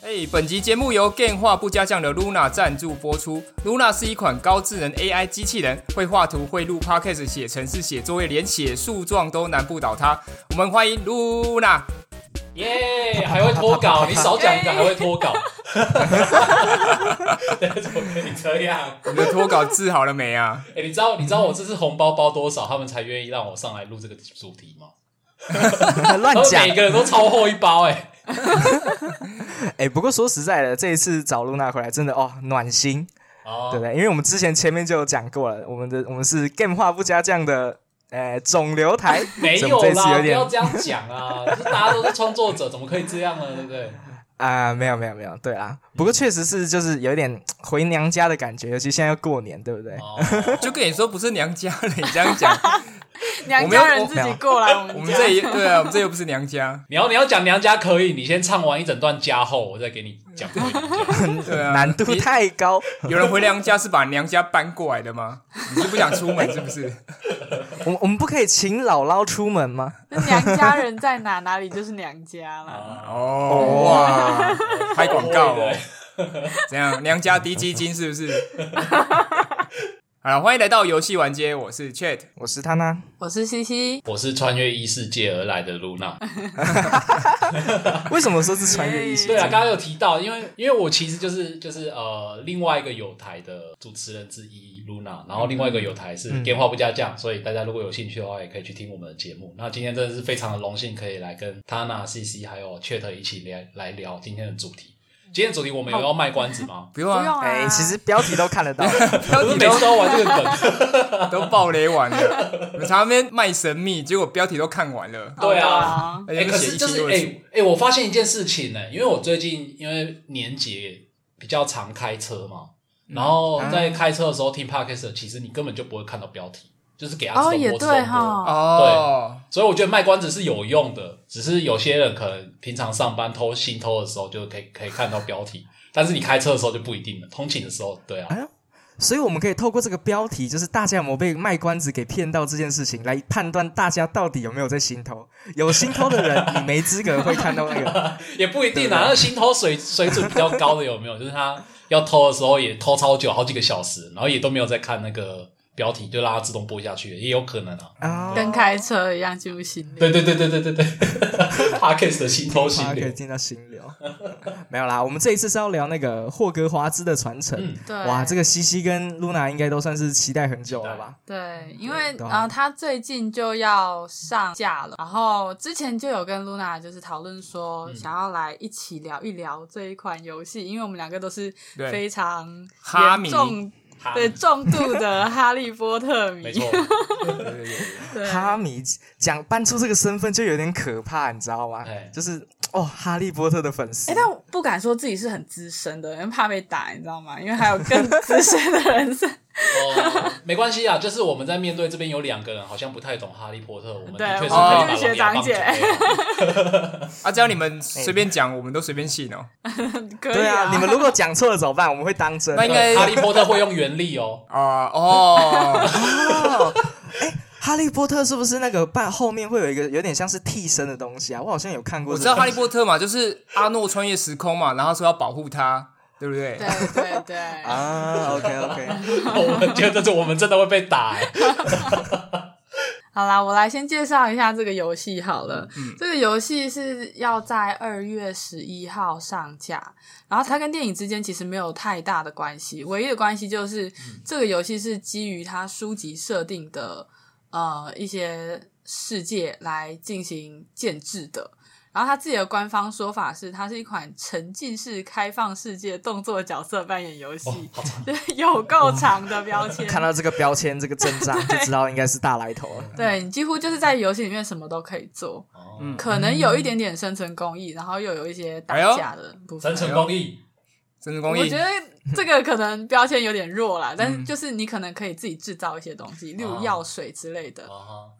哎，本集节目由电话不加酱的 Luna 赞助播出。Luna 是一款高智能 AI 机器人，会画图、会录 Podcast、写程式、写作业，连写诉状都难不倒它。我们欢迎 Luna。耶，还会脱稿，你少讲一个 还会脱稿。怎么可以这样？你的脱稿治好了没啊？哎，你知道你知道我这次红包包多少，他们才愿意让我上来录这个主题吗？乱讲，每个人都超厚一包哎。哎，不过说实在的，这一次找露娜回来真的哦暖心，对不对？因为我们之前前面就有讲过了，我们的我们是 game 化不加酱的，呃，肿瘤台 没有啦，不要这样讲啊！大家都是创作者，怎么可以这样呢？对不对？啊，没有没有没有，对啊，不过确实是就是有点回娘家的感觉，尤其现在要过年，对不对？就跟你说不是娘家了，你这样讲。娘家人自己过来，我们这对啊，我们这又不是娘家。你要你要讲娘家可以，你先唱完一整段家后，我再给你讲。对啊，难度太高。有人回娘家是把娘家搬过来的吗？你是不想出门是不是？我我们不可以请姥姥出门吗？那娘家人在哪，哪里就是娘家了。哦哇，拍广告哦，怎样？娘家低基金是不是？好，欢迎来到游戏玩街，我是 Chat，我是他呢，我是西西，我是穿越异世界而来的露娜。为什么说是穿越异世界？对啊，刚刚有提到，因为因为我其实就是就是呃另外一个有台的主持人之一露娜，然后另外一个有台是电话不加酱，所以大家如果有兴趣的话，也可以去听我们的节目。那今天真的是非常的荣幸，可以来跟他娜、西西还有 Chat 一起来来聊今天的主题。今天主题我们有要卖关子吗？不用啊，哎，其实标题都看得到，标题每次都玩这个梗，都爆雷完了。我常那边卖神秘，结果标题都看完了。对啊，哎，可是就是哎哎，我发现一件事情呢，因为我最近因为年节比较常开车嘛，然后在开车的时候听 podcast，其实你根本就不会看到标题。就是给他自动播出的，对，所以我觉得卖关子是有用的，只是有些人可能平常上班偷心偷的时候就可以可以看到标题，但是你开车的时候就不一定了。通勤的时候，对啊，所以我们可以透过这个标题，就是大家有没有被卖关子给骗到这件事情，来判断大家到底有没有在心偷。有心偷的人，你没资格会看到那个，也不一定啊。那心偷水水准比较高的有没有？就是他要偷的时候也偷超久，好几个小时，然后也都没有在看那个。标题就让它自动播下去，也有可能啊，跟开车一样进入心流。对对对对对对对 p a r k e s 的心偷心流，可以进到心流。没有啦，我们这一次是要聊那个霍格华兹的传承。对，哇，这个西西跟露娜应该都算是期待很久了吧？对，因为呃，他最近就要上架了，然后之前就有跟露娜就是讨论说，想要来一起聊一聊这一款游戏，因为我们两个都是非常严重。对重度的哈利波特迷，没错，哈迷讲搬出这个身份就有点可怕，你知道吗？就是哦，哈利波特的粉丝。哎，但不敢说自己是很资深的，因为怕被打，你知道吗？因为还有更资深的人是。哦，没关系啊，就是我们在面对这边有两个人好像不太懂哈利波特，我们的确是可以学长姐。啊，只要你们随便讲，我们都随便信哦。对啊，你们如果讲错了怎么办？我们会当真。那应该哈利波特会用原力哦。啊哦。哎，哈利波特是不是那个半后面会有一个有点像是替身的东西啊？我好像有看过。我知道哈利波特嘛，就是阿诺穿越时空嘛，然后说要保护他。对不对？对对对啊，OK OK，我们觉得这我们真的会被打。好啦，我来先介绍一下这个游戏好了。这个游戏是要在二月十一号上架，然后它跟电影之间其实没有太大的关系，唯一的关系就是这个游戏是基于它书籍设定的呃一些世界来进行建制的。然后他自己的官方说法是，它是一款沉浸式开放世界动作角色扮演游戏，有够长的标签。看到这个标签，这个阵仗就知道应该是大来头了。对你几乎就是在游戏里面什么都可以做，可能有一点点生存工艺，然后又有一些打架的部分。生存工艺。我觉得这个可能标签有点弱啦，但是就是你可能可以自己制造一些东西，例如药水之类的。哦，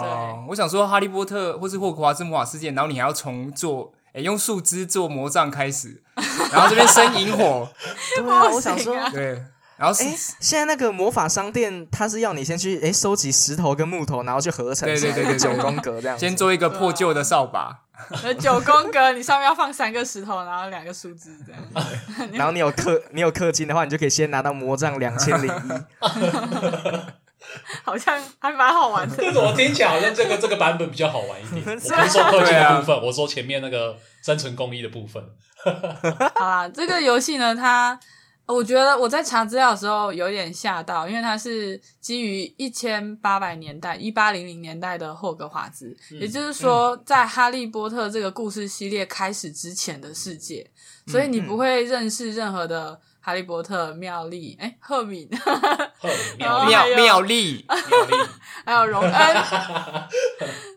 对，我想说《哈利波特》或是《霍格华兹魔法世界》，然后你还要重做，哎，用树枝做魔杖开始，然后这边生萤火。对啊，我想说，对，然后哎，现在那个魔法商店，它是要你先去哎收集石头跟木头，然后去合成，对对对对，九宫格这样，先做一个破旧的扫把。九宫格，你上面要放三个石头，然后两个数字这样。然后你有氪，你有氪金的话，你就可以先拿到魔杖两千零一。好像还蛮好玩的。我听起来好像这个这个版本比较好玩一点。我不是说氪金的部分，我说前面那个生存工艺的部分。好啦，这个游戏呢，它。我觉得我在查资料的时候有点吓到，因为它是基于一千八百年代一八零零年代的霍格华兹，也就是说，在哈利波特这个故事系列开始之前的世界，所以你不会认识任何的。哈利波特、妙丽，哎，赫敏，妙妙妙丽，妙丽，还有荣恩，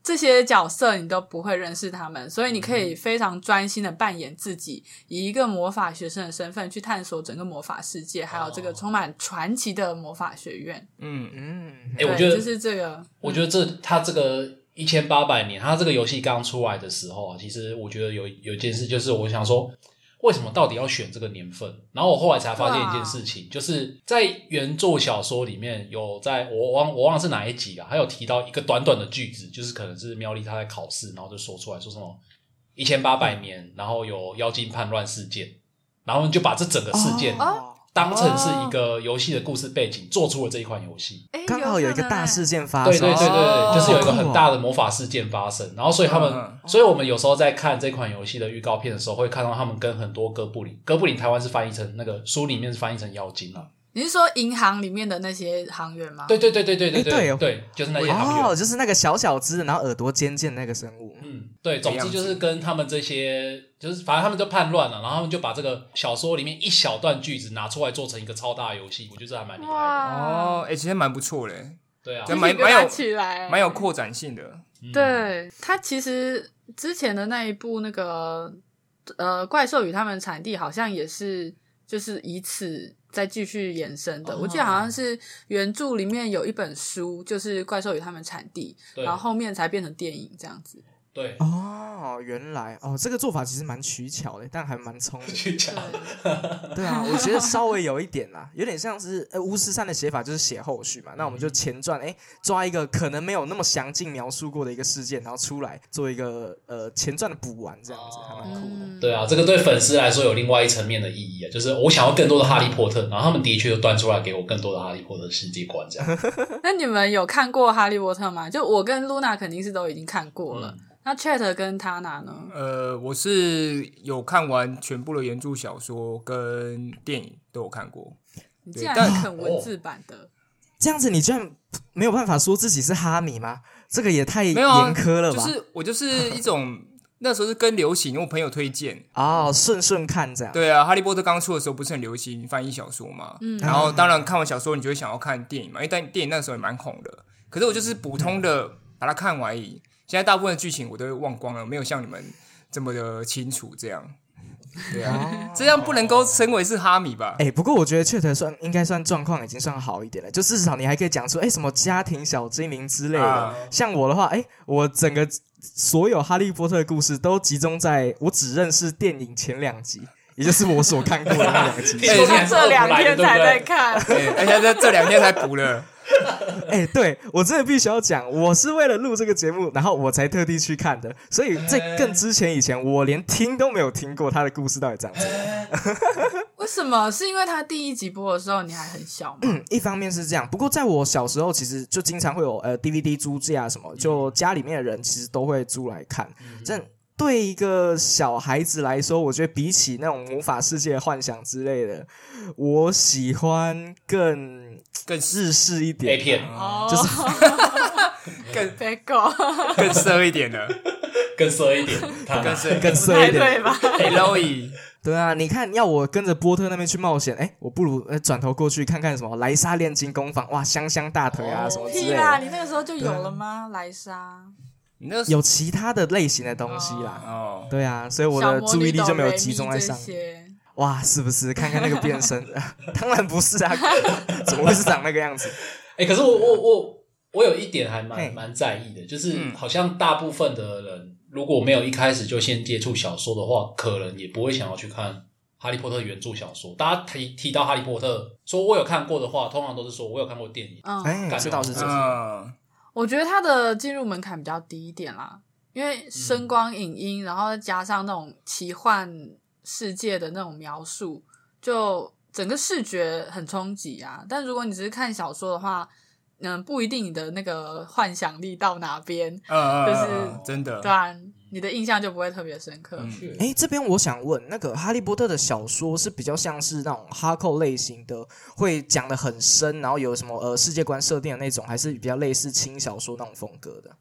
这些角色你都不会认识他们，所以你可以非常专心的扮演自己，以一个魔法学生的身份去探索整个魔法世界，还有这个充满传奇的魔法学院。嗯。嗯，哎，我觉得就是这个，我觉得这他这个一千八百年，他这个游戏刚出来的时候啊，其实我觉得有有一件事，就是我想说。为什么到底要选这个年份？然后我后来才发现一件事情，就是在原作小说里面有在我忘我忘了是哪一集啊，还有提到一个短短的句子，就是可能是苗栗他在考试，然后就说出来说什么一千八百年，然后有妖精叛乱事件，然后就把这整个事件。当成是一个游戏的故事背景，做出了这一款游戏，刚好有一个大事件发生。对对对对，就是有一个很大的魔法事件发生。然后，所以他们，所以我们有时候在看这款游戏的预告片的时候，会看到他们跟很多哥布林，哥布林台湾是翻译成那个书里面是翻译成妖精啊。你是说银行里面的那些行员吗？对对对对对对对对，就是那些行员哦，就是那个小小只，然后耳朵尖尖那个生物。嗯，对，总之就是跟他们这些，就是反正他们就叛乱了，然后他们就把这个小说里面一小段句子拿出来做成一个超大游戏，我觉得还蛮厉害哦。哎，其实蛮不错嘞，对啊，蛮蛮有起来，蛮有扩展性的。对他其实之前的那一部那个呃怪兽与他们产地好像也是就是以此。再继续延伸的，我记得好像是原著里面有一本书，就是《怪兽与他们产地》，然后后面才变成电影这样子。对哦，原来哦，这个做法其实蛮取巧的，但还蛮聪明。取巧，对啊，我觉得稍微有一点啦，有点像是呃巫师三的写法，就是写后续嘛。那我们就前传，哎，抓一个可能没有那么详尽描述过的一个事件，然后出来做一个呃前传的补完，这样子还蛮酷的。对啊，这个对粉丝来说有另外一层面的意义啊，就是我想要更多的哈利波特，然后他们的确又端出来给我更多的哈利波特世界观这样。那你们有看过哈利波特吗？就我跟露娜肯定是都已经看过了。那 Chat 跟他哪呢？呃，我是有看完全部的原著小说跟电影都有看过。你竟然看文字版的？这样子你居然没有办法说自己是哈迷吗？这个也太严苛了吧！就是我就是一种那时候是跟流行，因为我朋友推荐 哦，顺顺看这样。对啊，哈利波特刚出的时候不是很流行翻译小说嘛？嗯。然后当然看完小说，你就会想要看电影嘛，因为但电影那时候也蛮红的。可是我就是普通的把它看完而已。现在大部分的剧情我都忘光了，没有像你们这么的清楚。这样，对啊，这样不能够称为是哈米吧？哎，不过我觉得确实算应该算状况已经算好一点了，就至少你还可以讲出哎什么家庭小精灵之类的。像我的话，哎，我整个所有哈利波特的故事都集中在我只认识电影前两集，也就是我所看过的那两集。这两天才在看，而且这这两天才补了。哎，对我真的必须要讲，我是为了录这个节目，然后我才特地去看的。所以在更之前以前，我连听都没有听过他的故事到底怎样子。为什么？是因为他第一集播的时候你还很小吗？嗯，一方面是这样。不过在我小时候，其实就经常会有呃 DVD 租借啊什么，就家里面的人其实都会租来看。这对一个小孩子来说，我觉得比起那种魔法世界幻想之类的，我喜欢更。更日式一点，A 片，就是更 b a 更色一点的，更色一点，更色更色一点，对吧？Hello，对啊，你看，要我跟着波特那边去冒险，哎，我不如呃转头过去看看什么莱莎炼金工坊，哇，香香大腿啊，什么之类的。你那个时候就有了吗？莱莎？你那有其他的类型的东西啦。哦，对啊，所以我的注意力就没有集中在上面。哇，是不是？看看那个变身，当然不是啊，怎么会是长那个样子？哎，可是我我我我有一点还蛮蛮在意的，就是好像大部分的人如果没有一开始就先接触小说的话，可能也不会想要去看《哈利波特》原著小说。大家提提到《哈利波特》，说我有看过的话，通常都是说我有看过电影。嗯，这倒是这样。我觉得它的进入门槛比较低一点啦。因为声光影音，然后加上那种奇幻世界的那种描述，就整个视觉很冲击啊。但如果你只是看小说的话，嗯，不一定你的那个幻想力到哪边，就是真的，对啊，你的印象就不会特别深刻。哎，这边我想问，那个《哈利波特》的小说是比较像是那种哈扣类型的，会讲的很深，然后有什么呃世界观设定的那种，还是比较类似轻小说那种风格的？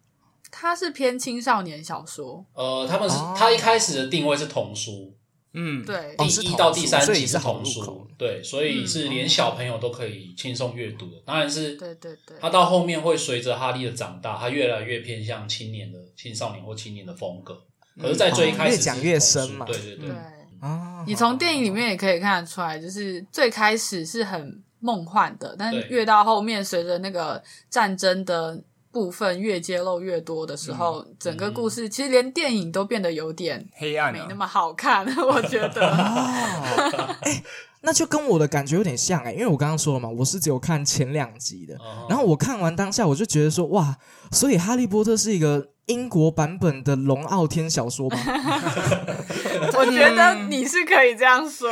它是偏青少年小说。呃，他们是他一开始的定位是童书。嗯，对，第一到第三集是童书，对，所以是连小朋友都可以轻松阅读的。当然是，对对对，他到后面会随着哈利的长大，他越来越偏向青年的青少年或青年的风格。可是，在最开始越讲越深嘛，对对对。哦，你从电影里面也可以看得出来，就是最开始是很梦幻的，但越到后面，随着那个战争的。部分越揭露越多的时候，整个故事其实连电影都变得有点黑暗，没那么好看。我觉得，哎，那就跟我的感觉有点像哎，因为我刚刚说了嘛，我是只有看前两集的，然后我看完当下我就觉得说，哇，所以《哈利波特》是一个英国版本的龙傲天小说吗？我觉得你是可以这样说，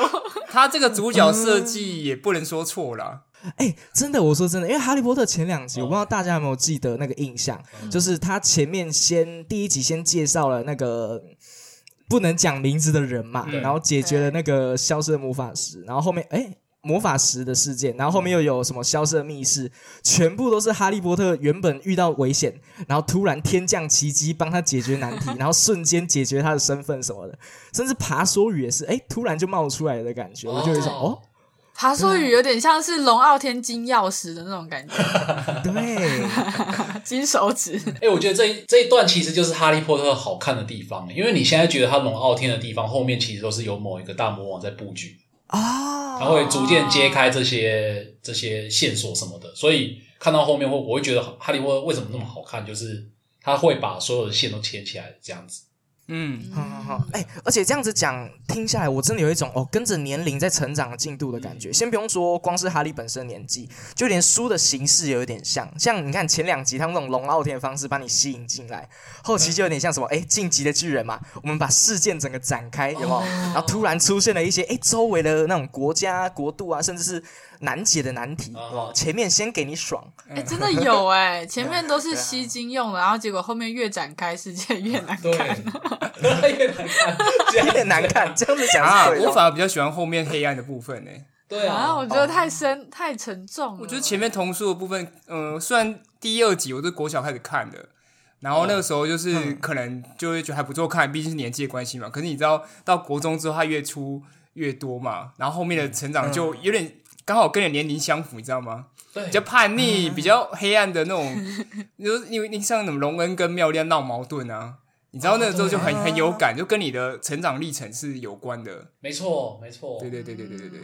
他这个主角设计也不能说错了。哎，真的，我说真的，因为《哈利波特》前两集，我不知道大家有没有记得那个印象，就是他前面先第一集先介绍了那个不能讲名字的人嘛，然后解决了那个消失的魔法石，然后后面哎魔法石的事件，然后后面又有什么消失的密室，全部都是哈利波特原本遇到危险，然后突然天降奇迹帮他解决难题，然后瞬间解决他的身份什么的，甚至爬梭语也是哎突然就冒出来的感觉，我就有一种哦。爬梭语有点像是龙傲天金钥匙的那种感觉，对，金手指。哎，我觉得这一这一段其实就是哈利波特好看的地方，因为你现在觉得他龙傲天的地方，后面其实都是有某一个大魔王在布局啊，他会逐渐揭开这些这些线索什么的，所以看到后面会我会觉得哈利波特为什么那么好看，就是他会把所有的线都牵起来这样子。嗯，好好好，哎，而且这样子讲听下来，我真的有一种哦，跟着年龄在成长的进度的感觉。先不用说，光是哈利本身年纪，就连书的形式有一点像。像你看前两集，他们那种龙傲天的方式把你吸引进来，后期就有点像什么，哎，晋级的巨人嘛，我们把事件整个展开，有没有？然后突然出现了一些，哎，周围的那种国家、国度啊，甚至是。难解的难题，哇！前面先给你爽，哎，真的有 哎，前面都是吸睛用的，然后结果后面越展开，世界 越难看，越难看，越难看，这样子讲啊，我反而比较喜欢后面黑暗的部分呢。对啊，我觉得太深太沉重。我觉得前面童书的部分，嗯，虽然第二集我是国小开始看的，然后那个时候就是可能就会觉得还不错看，毕竟是年纪的关系嘛。可是你知道，到国中之后，它越出越多嘛，然后后面的成长就有点。刚好跟你年龄相符，你知道吗？对，比较叛逆、比较黑暗的那种，就因为你像什么荣恩跟妙丽闹矛盾啊，你知道那个时候就很很有感，就跟你的成长历程是有关的。没错，没错。对对对对对对对。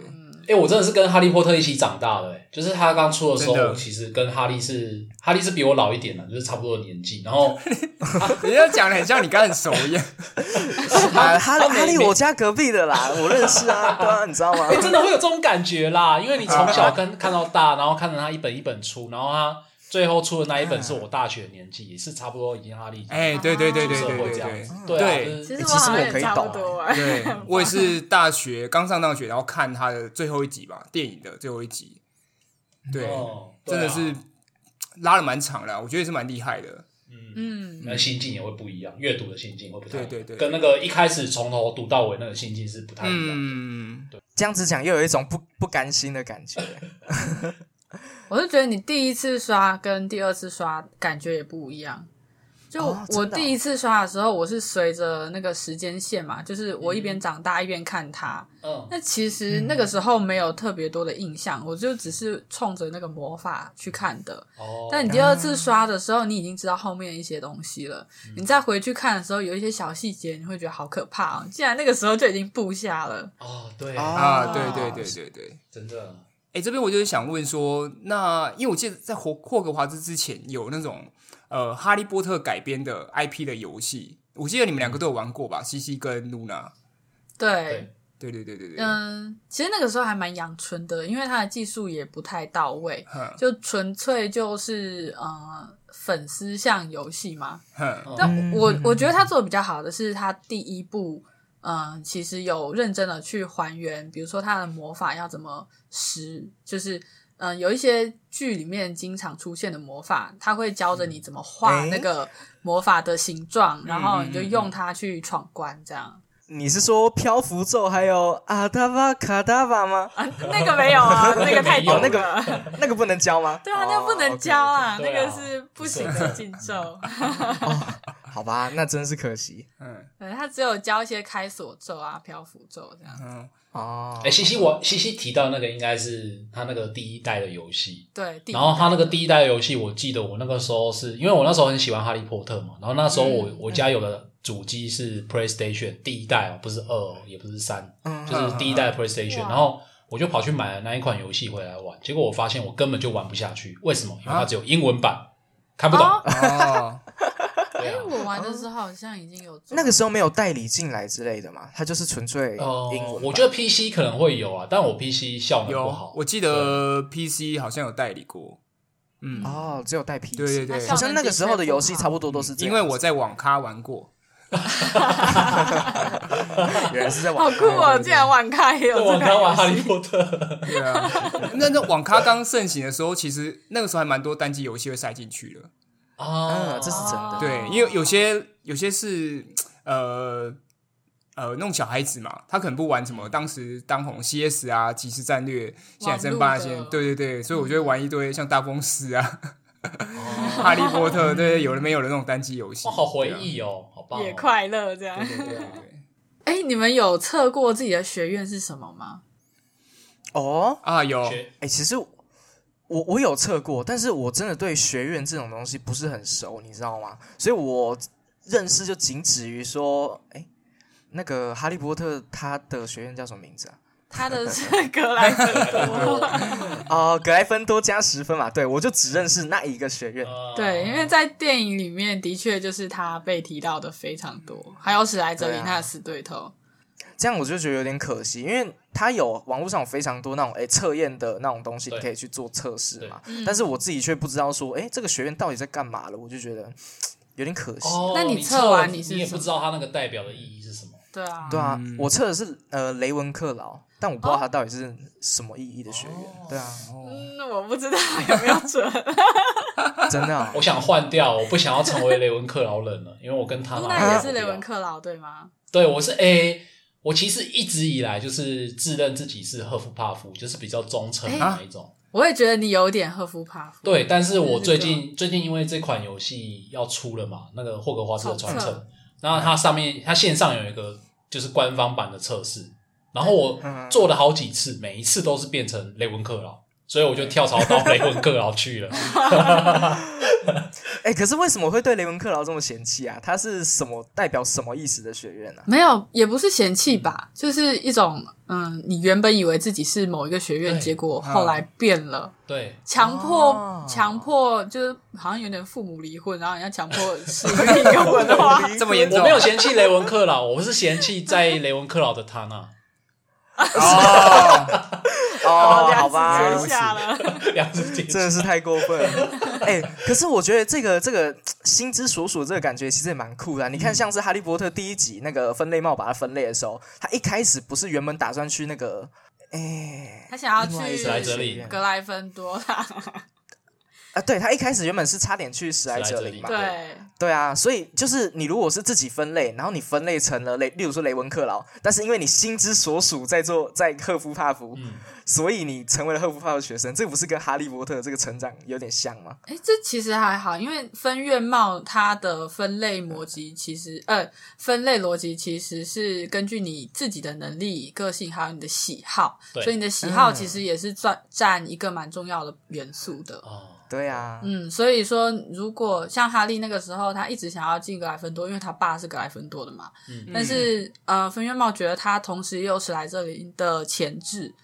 哎，我真的是跟哈利波特一起长大的，就是他刚出的时候，其实跟哈利是哈利是比我老一点的，就是差不多的年纪。然后 人家讲的很像你刚很熟一样。哈哈利，我家隔壁的啦，我认识啊，对啊，你知道吗？真的会有这种感觉啦，因为你从小跟看到大，然后看着他一本一本出，然后他最后出的那一本是我大学年纪，也是差不多已经哈利。哎，对对对对对对对，对，其实我可以懂。对，我也是大学刚上大学，然后看他的最后一集吧，电影的最后一集。对，真的是拉了蛮长的，我觉得是蛮厉害的。嗯，那心境也会不一样，阅读的心境会不太对，对对，跟那个一开始从头读到尾那个心境是不太一样的。嗯，对，这样子讲又有一种不不甘心的感觉。我是觉得你第一次刷跟第二次刷感觉也不一样。就我第一次刷的时候，我是随着那个时间线嘛，就是我一边长大一边看它。嗯，那其实那个时候没有特别多的印象，我就只是冲着那个魔法去看的。哦，但你第二次刷的时候，你已经知道后面一些东西了。你再回去看的时候，有一些小细节，你会觉得好可怕哦！既然那个时候就已经布下了。哦，对啊，对对对对对，真的。哎，这边我就是想问说，那因为我记得在霍霍格华兹之前有那种。呃，哈利波特改编的 IP 的游戏，我记得你们两个都有玩过吧？西西跟露娜。对，对对对对对。嗯，其实那个时候还蛮阳春的，因为他的技术也不太到位，就纯粹就是呃粉丝向游戏嘛？但我我觉得他做的比较好的是他第一部，嗯，其实有认真的去还原，比如说他的魔法要怎么使，就是嗯，有一些剧里面经常出现的魔法，他会教着你怎么画那个魔法的形状，然后你就用它去闯关，这样。你是说漂浮咒还有阿达巴卡达巴吗？啊，那个没有啊，那个太有那个那个不能教吗？对啊，那个不能教啊，那个是不行的禁咒。好吧，那真是可惜。嗯，对他只有教一些开锁咒啊、漂浮咒这样。嗯哦，哎，西西我西西提到那个应该是他那个第一代的游戏。对，然后他那个第一代的游戏，我记得我那个时候是因为我那时候很喜欢哈利波特嘛，然后那时候我我家有的。主机是 PlayStation 第一代哦，不是二，也不是三，就是第一代 PlayStation。然后我就跑去买了那一款游戏回来玩，结果我发现我根本就玩不下去。为什么？因为它只有英文版，看不懂。哎，我玩的时候好像已经有那个时候没有代理进来之类的嘛，它就是纯粹英文。我觉得 PC 可能会有啊，但我 PC 效能不好。我记得 PC 好像有代理过。嗯，哦，只有代 PC。对对对，好像那个时候的游戏差不多都是。因为我在网咖玩过。原来是在网好酷哦！竟然网咖也有网咖玩哈利波特，对啊。那那网咖刚盛行的时候，其实那个时候还蛮多单机游戏会塞进去的。啊，这是真的。对，因为有些有些是呃呃弄小孩子嘛，他可能不玩什么当时当红 CS 啊、即时战略、现在争霸线，对对对，所以我觉得玩一堆像大风师啊。哈利波特对有了没有的那种单机游戏，好回忆哦，也快乐这样。对对对。哎，你们有测过自己的学院是什么吗？哦啊有。哎，其实我我有测过，但是我真的对学院这种东西不是很熟，你知道吗？所以我认识就仅止于说，哎，那个哈利波特他的学院叫什么名字啊？他的是格莱芬多哦，格莱芬多加十分嘛？对，我就只认识那一个学院。对，因为在电影里面的确就是他被提到的非常多，还有史莱哲林他的死对头。这样我就觉得有点可惜，因为他有网络上有非常多那种哎测验的那种东西你可以去做测试嘛，但是我自己却不知道说哎这个学院到底在干嘛了，我就觉得 有点可惜。那你测完你是也不知道他那个代表的意义是什么？对啊，对啊，我测的是呃雷文克劳。但我不知道他到底是什么意义的学员，对啊，嗯，我不知道有没有准，真的，我想换掉，我不想要成为雷文克劳人了，因为我跟他那也是雷文克劳对吗？对，我是 A，我其实一直以来就是自认自己是赫夫帕夫，就是比较忠诚的那一种。我也觉得你有点赫夫帕夫，对，但是我最近最近因为这款游戏要出了嘛，那个霍格华兹的传承，然后它上面它线上有一个就是官方版的测试。然后我做了好几次，每一次都是变成雷文克劳，所以我就跳槽到雷文克劳去了。哎，可是为什么会对雷文克劳这么嫌弃啊？他是什么代表什么意思的学院呢？没有，也不是嫌弃吧，就是一种嗯，你原本以为自己是某一个学院，结果后来变了。对，强迫强迫，就是好像有点父母离婚，然后人家强迫是另一个文的话，这么严重？我没有嫌弃雷文克劳，我是嫌弃在雷文克劳的他呢。哦哦，好吧，真的是太过分了。哎，可是我觉得这个这个心之所属这个感觉其实也蛮酷的。你看，像是哈利波特第一集那个分类帽把它分类的时候，他一开始不是原本打算去那个，哎，他想要去格莱芬多啊，对他一开始原本是差点去史莱哲林嘛，对。对啊，所以就是你如果是自己分类，然后你分类成了雷，例如说雷文克劳，但是因为你心之所属在做在赫夫帕夫，所以你成为了赫夫帕夫学生，这不是跟哈利波特这个成长有点像吗？哎，这其实还好，因为分院帽它的分类逻辑其实呃，分类逻辑其实是根据你自己的能力、个性还有你的喜好，所以你的喜好其实也是占占一个蛮重要的元素的。哦。对呀，嗯，所以说，如果像哈利那个时候，他一直想要进格莱芬多，因为他爸是格莱芬多的嘛。嗯，但是呃，分院帽觉得他同时又是来这里的前置，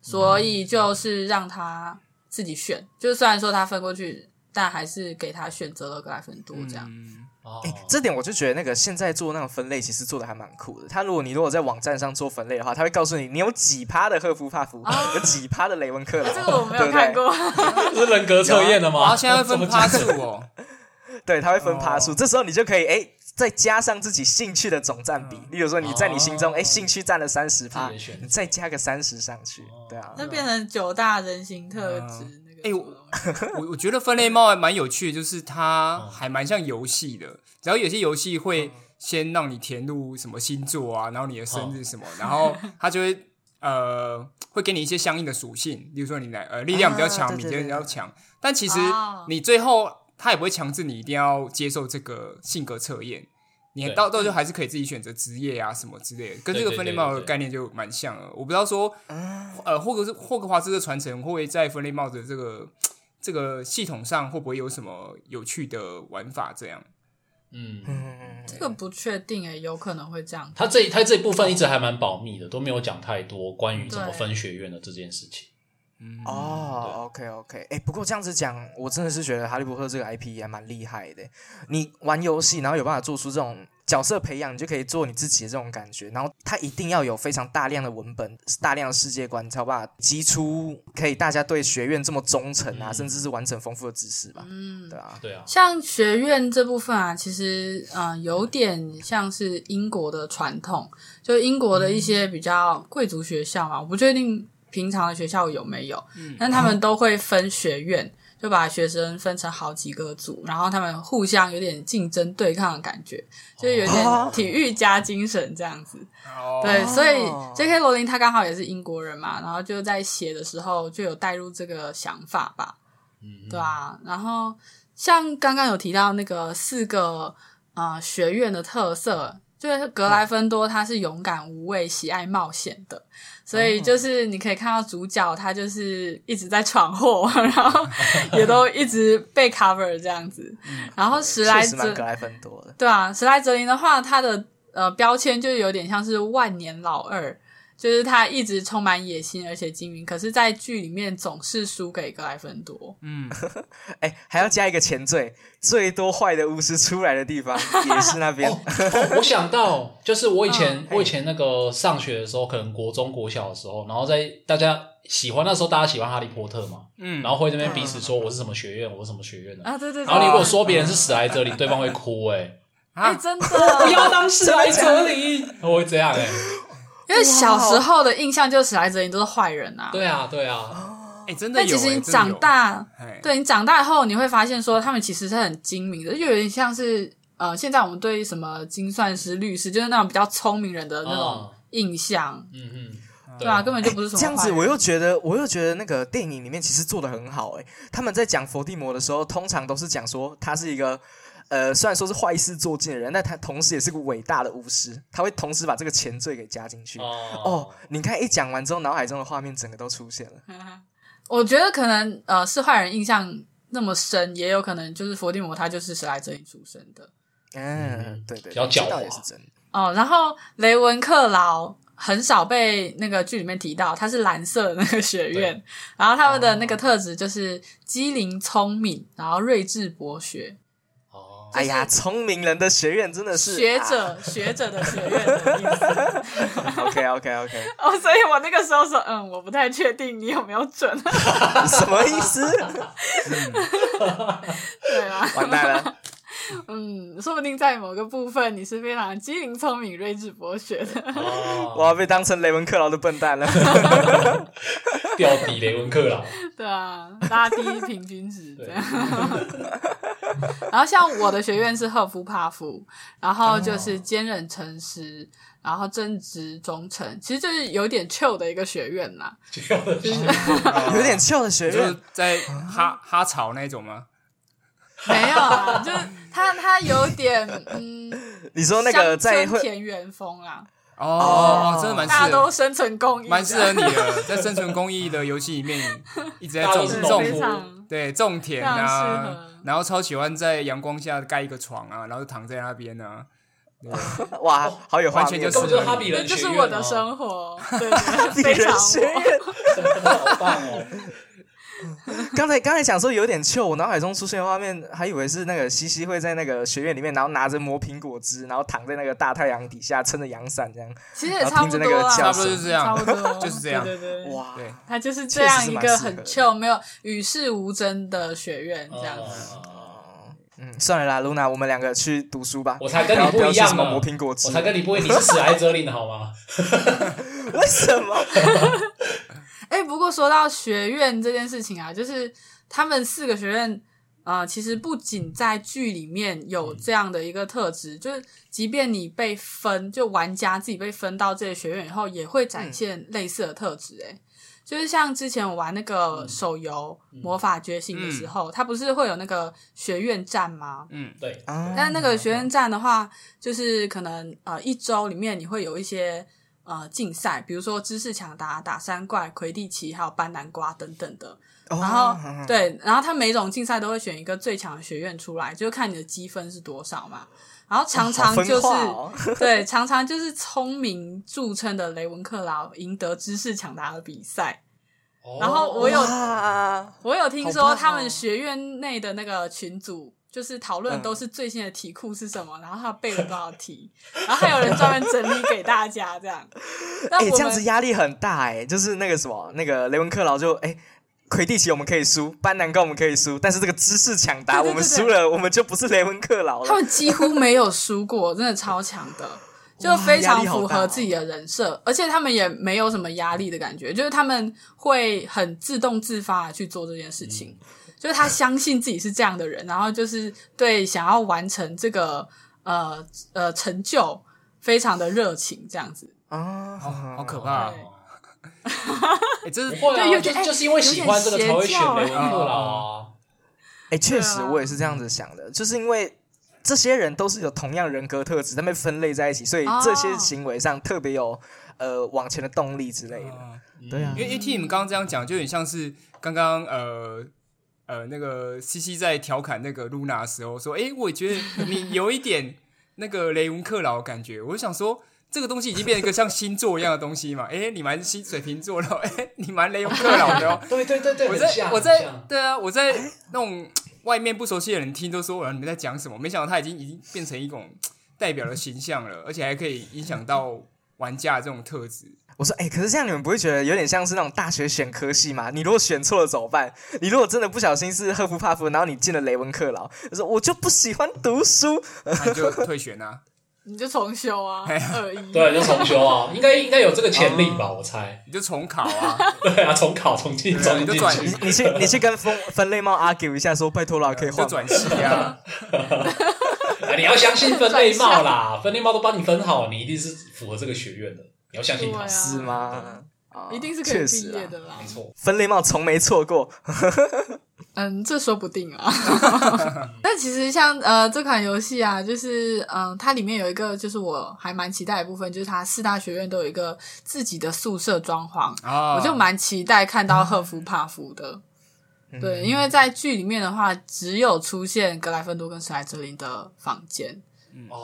所以就是让他自己选。就虽然说他分过去，但还是给他选择了格莱芬多这样。哎，这点我就觉得那个现在做那种分类，其实做的还蛮酷的。他如果你如果在网站上做分类的话，他会告诉你你有几趴的赫夫帕夫，有几趴的雷文克。这个我没有看过，是人格测验的吗？现在分趴数哦。对，他会分趴数。这时候你就可以哎，再加上自己兴趣的总占比。例如说你在你心中哎，兴趣占了三十趴，你再加个三十上去，对啊，那变成九大人形特质。哎，我 我我觉得分类猫还蛮有趣的，就是它还蛮像游戏的。只要有些游戏会先让你填入什么星座啊，然后你的生日什么，然后它就会。呃，会给你一些相应的属性，比如说你来呃力量比较强，敏捷比较强，但其实你最后它也不会强制你一定要接受这个性格测验，你到到最后还是可以自己选择职业啊什么之类的，跟这个分类帽的概念就蛮像了。我不知道说，呃，霍格是霍格华兹的传承会不会在分类帽的这个这个系统上会不会有什么有趣的玩法这样？嗯，这个不确定诶，有可能会这样。他这他这一部分一直还蛮保密的，都没有讲太多关于怎么分学院的这件事情。嗯哦，OK OK，哎，不过这样子讲，我真的是觉得哈利波特这个 IP 还蛮厉害的。你玩游戏，然后有办法做出这种。角色培养，你就可以做你自己的这种感觉。然后它一定要有非常大量的文本、大量的世界观，才有办法激出可以大家对学院这么忠诚啊，甚至是完整丰富的知识吧。嗯，对啊，对啊。像学院这部分啊，其实嗯，有点像是英国的传统，就英国的一些比较贵族学校嘛，我不确定平常的学校有没有，嗯但他们都会分学院。就把学生分成好几个组，然后他们互相有点竞争对抗的感觉，就有点体育加精神这样子。对，所以 J.K. 罗琳他刚好也是英国人嘛，然后就在写的时候就有带入这个想法吧。嗯，对啊。然后像刚刚有提到那个四个啊学院的特色，就是格莱芬多他是勇敢无畏、喜爱冒险的。所以就是你可以看到主角他就是一直在闯祸，然后也都一直被 cover 这样子。然后史莱哲格莱芬多的，对啊，史莱哲林的话，他的呃标签就有点像是万年老二。就是他一直充满野心，而且精明，可是，在剧里面总是输给格莱芬多。嗯，哎，还要加一个前缀，最多坏的巫师出来的地方 也是那边。我想到，就是我以前，我以前那个上学的时候，可能国中、国小的时候，然后在大家喜欢那时候，大家喜欢哈利波特嘛，嗯，然后会这边彼此说我是什么学院，我是什么学院的啊，对对。然后你如果说别人是史莱哲林，对方会哭，哎，哎，真的，不要当史莱哲林，我会这样，哎。因为小时候的印象就是史莱哲林都是坏人啊。对啊，对啊。哎，真的。但其实你长大，对你长大后，你会发现说他们其实是很精明的，就有点像是呃，现在我们对什么精算师、律师，就是那种比较聪明人的那种印象。嗯嗯。对啊，根本就不是什么。这样子，我又觉得，我又觉得那个电影里面其实做的很好。哎，他们在讲伏地魔的时候，通常都是讲说他是一个。呃，虽然说是坏事做尽的人，但他同时也是个伟大的巫师。他会同时把这个前缀给加进去。哦，你看一讲完之后，脑海中的画面整个都出现了。我觉得可能呃是坏人印象那么深，也有可能就是伏地魔他就是史莱哲林出生的。嗯，对对，比较狡猾也是真的。哦，然后雷文克劳很少被那个剧里面提到，他是蓝色的那个学院，然后他们的那个特质就是机灵聪明，然后睿智博学。哎呀，聪明人的学院真的是学者 学者的学院的意思。OK OK OK。哦，所以我那个时候说，嗯，我不太确定你有没有准。什么意思？对啊，完蛋了。嗯，说不定在某个部分你是非常机灵、聪明、睿智、博学的。我要被当成雷文克劳的笨蛋了。掉底雷文克劳。对啊，拉低平均值这样。然后像我的学院是赫夫帕夫，然后就是坚韧诚实，然后正直忠诚，其实就是有点旧的一个学院啦。就是 有点旧的学院，就在哈哈草那种吗？没有啊，就是他他有点嗯，你说那个在田园风啊。哦，真的蛮适合，大家都生存公益，蛮适合你的，在生存公益的游戏里面一直在种种对种田啊，然后超喜欢在阳光下盖一个床啊，然后躺在那边呢。哇，好有画面，就是哈比人，就是我的生活，对，非常好棒哦。刚才刚才讲说有点糗，我脑海中出现的画面，还以为是那个西西会在那个学院里面，然后拿着磨苹果汁，然后躺在那个大太阳底下，撑着阳伞这样。其实也差不多，差不多就是这样，差不多就是这样。对对对，哇，对，他就是这样一个很糗、没有与世无争的学院这样子。嗯，算了啦，Luna，我们两个去读书吧。我才跟你不一样呢，磨苹果汁。我才跟你不一样，你是史莱哲林的好吗？为什么？哎，不过说到学院这件事情啊，就是他们四个学院。呃，其实不仅在剧里面有这样的一个特质，就是即便你被分，就玩家自己被分到这些学院以后，也会展现类似的特质。诶就是像之前我玩那个手游《魔法觉醒》的时候，它不是会有那个学院战吗？嗯，对。但那个学院战的话，就是可能呃一周里面你会有一些呃竞赛，比如说知识抢答、打三怪、魁地奇，还有搬南瓜等等的。然后对，然后他每种竞赛都会选一个最强的学院出来，就看你的积分是多少嘛。然后常常就是 对，常常就是聪明著称的雷文克劳赢得知识抢答的比赛。然后我有我有听说他们学院内的那个群组，就是讨论都是最新的题库是什么，然后他背了多少题，然后还有人专门整理给大家这样。哎，这样子压力很大哎，就是那个什么，那个雷文克劳就哎。魁地奇我们可以输，班南高我们可以输，但是这个知识抢答我们输了，我们就不是雷文克劳了。他们几乎没有输过，真的超强的，就非常符合自己的人设，而且他们也没有什么压力的感觉，就是他们会很自动自发的去做这件事情，就是他相信自己是这样的人，然后就是对想要完成这个呃呃成就非常的热情，这样子啊，好可怕。哎，真是会啊！就就是因为喜欢这个才会选雷文克劳啊！哎，确实我也是这样子想的，就是因为这些人都是有同样人格特质，他们分类在一起，所以这些行为上特别有呃往前的动力之类的。对啊，因为因为听你们刚刚这样讲，就有点像是刚刚呃呃那个西西在调侃那个露娜的时候说：“哎，我觉得你有一点 那个雷文克劳的感觉。”我就想说。这个东西已经变成一个像星座一样的东西嘛？哎，你蛮星水瓶座的，哎，你蛮雷文克劳的哦。对对对对，我在我在对啊，我在那种外面不熟悉的人听都说，我你们在讲什么？没想到他已经已经变成一种代表的形象了，而且还可以影响到玩家这种特质。我说，哎，可是这样你们不会觉得有点像是那种大学选科系吗？你如果选错了怎么办？你如果真的不小心是赫夫帕夫，然后你进了雷文克劳，他说我就不喜欢读书，那就退学 啊。你就重修啊，二一对，就重修啊，应该应该有这个潜力吧，我猜。你就重考啊，对啊，重考重进，重进你去你去跟分分类猫 argue 一下，说拜托了，可以换转系啊。你要相信分类帽啦，分类帽都帮你分好，你一定是符合这个学院的，你要相信他。是吗？一定是可以毕业的啦，没错，分类帽从没错过。嗯，这说不定啊。但其实像呃这款游戏啊，就是嗯，它里面有一个就是我还蛮期待的部分，就是它四大学院都有一个自己的宿舍装潢啊，我就蛮期待看到赫夫帕夫的。对，因为在剧里面的话，只有出现格莱芬多跟史莱哲林的房间。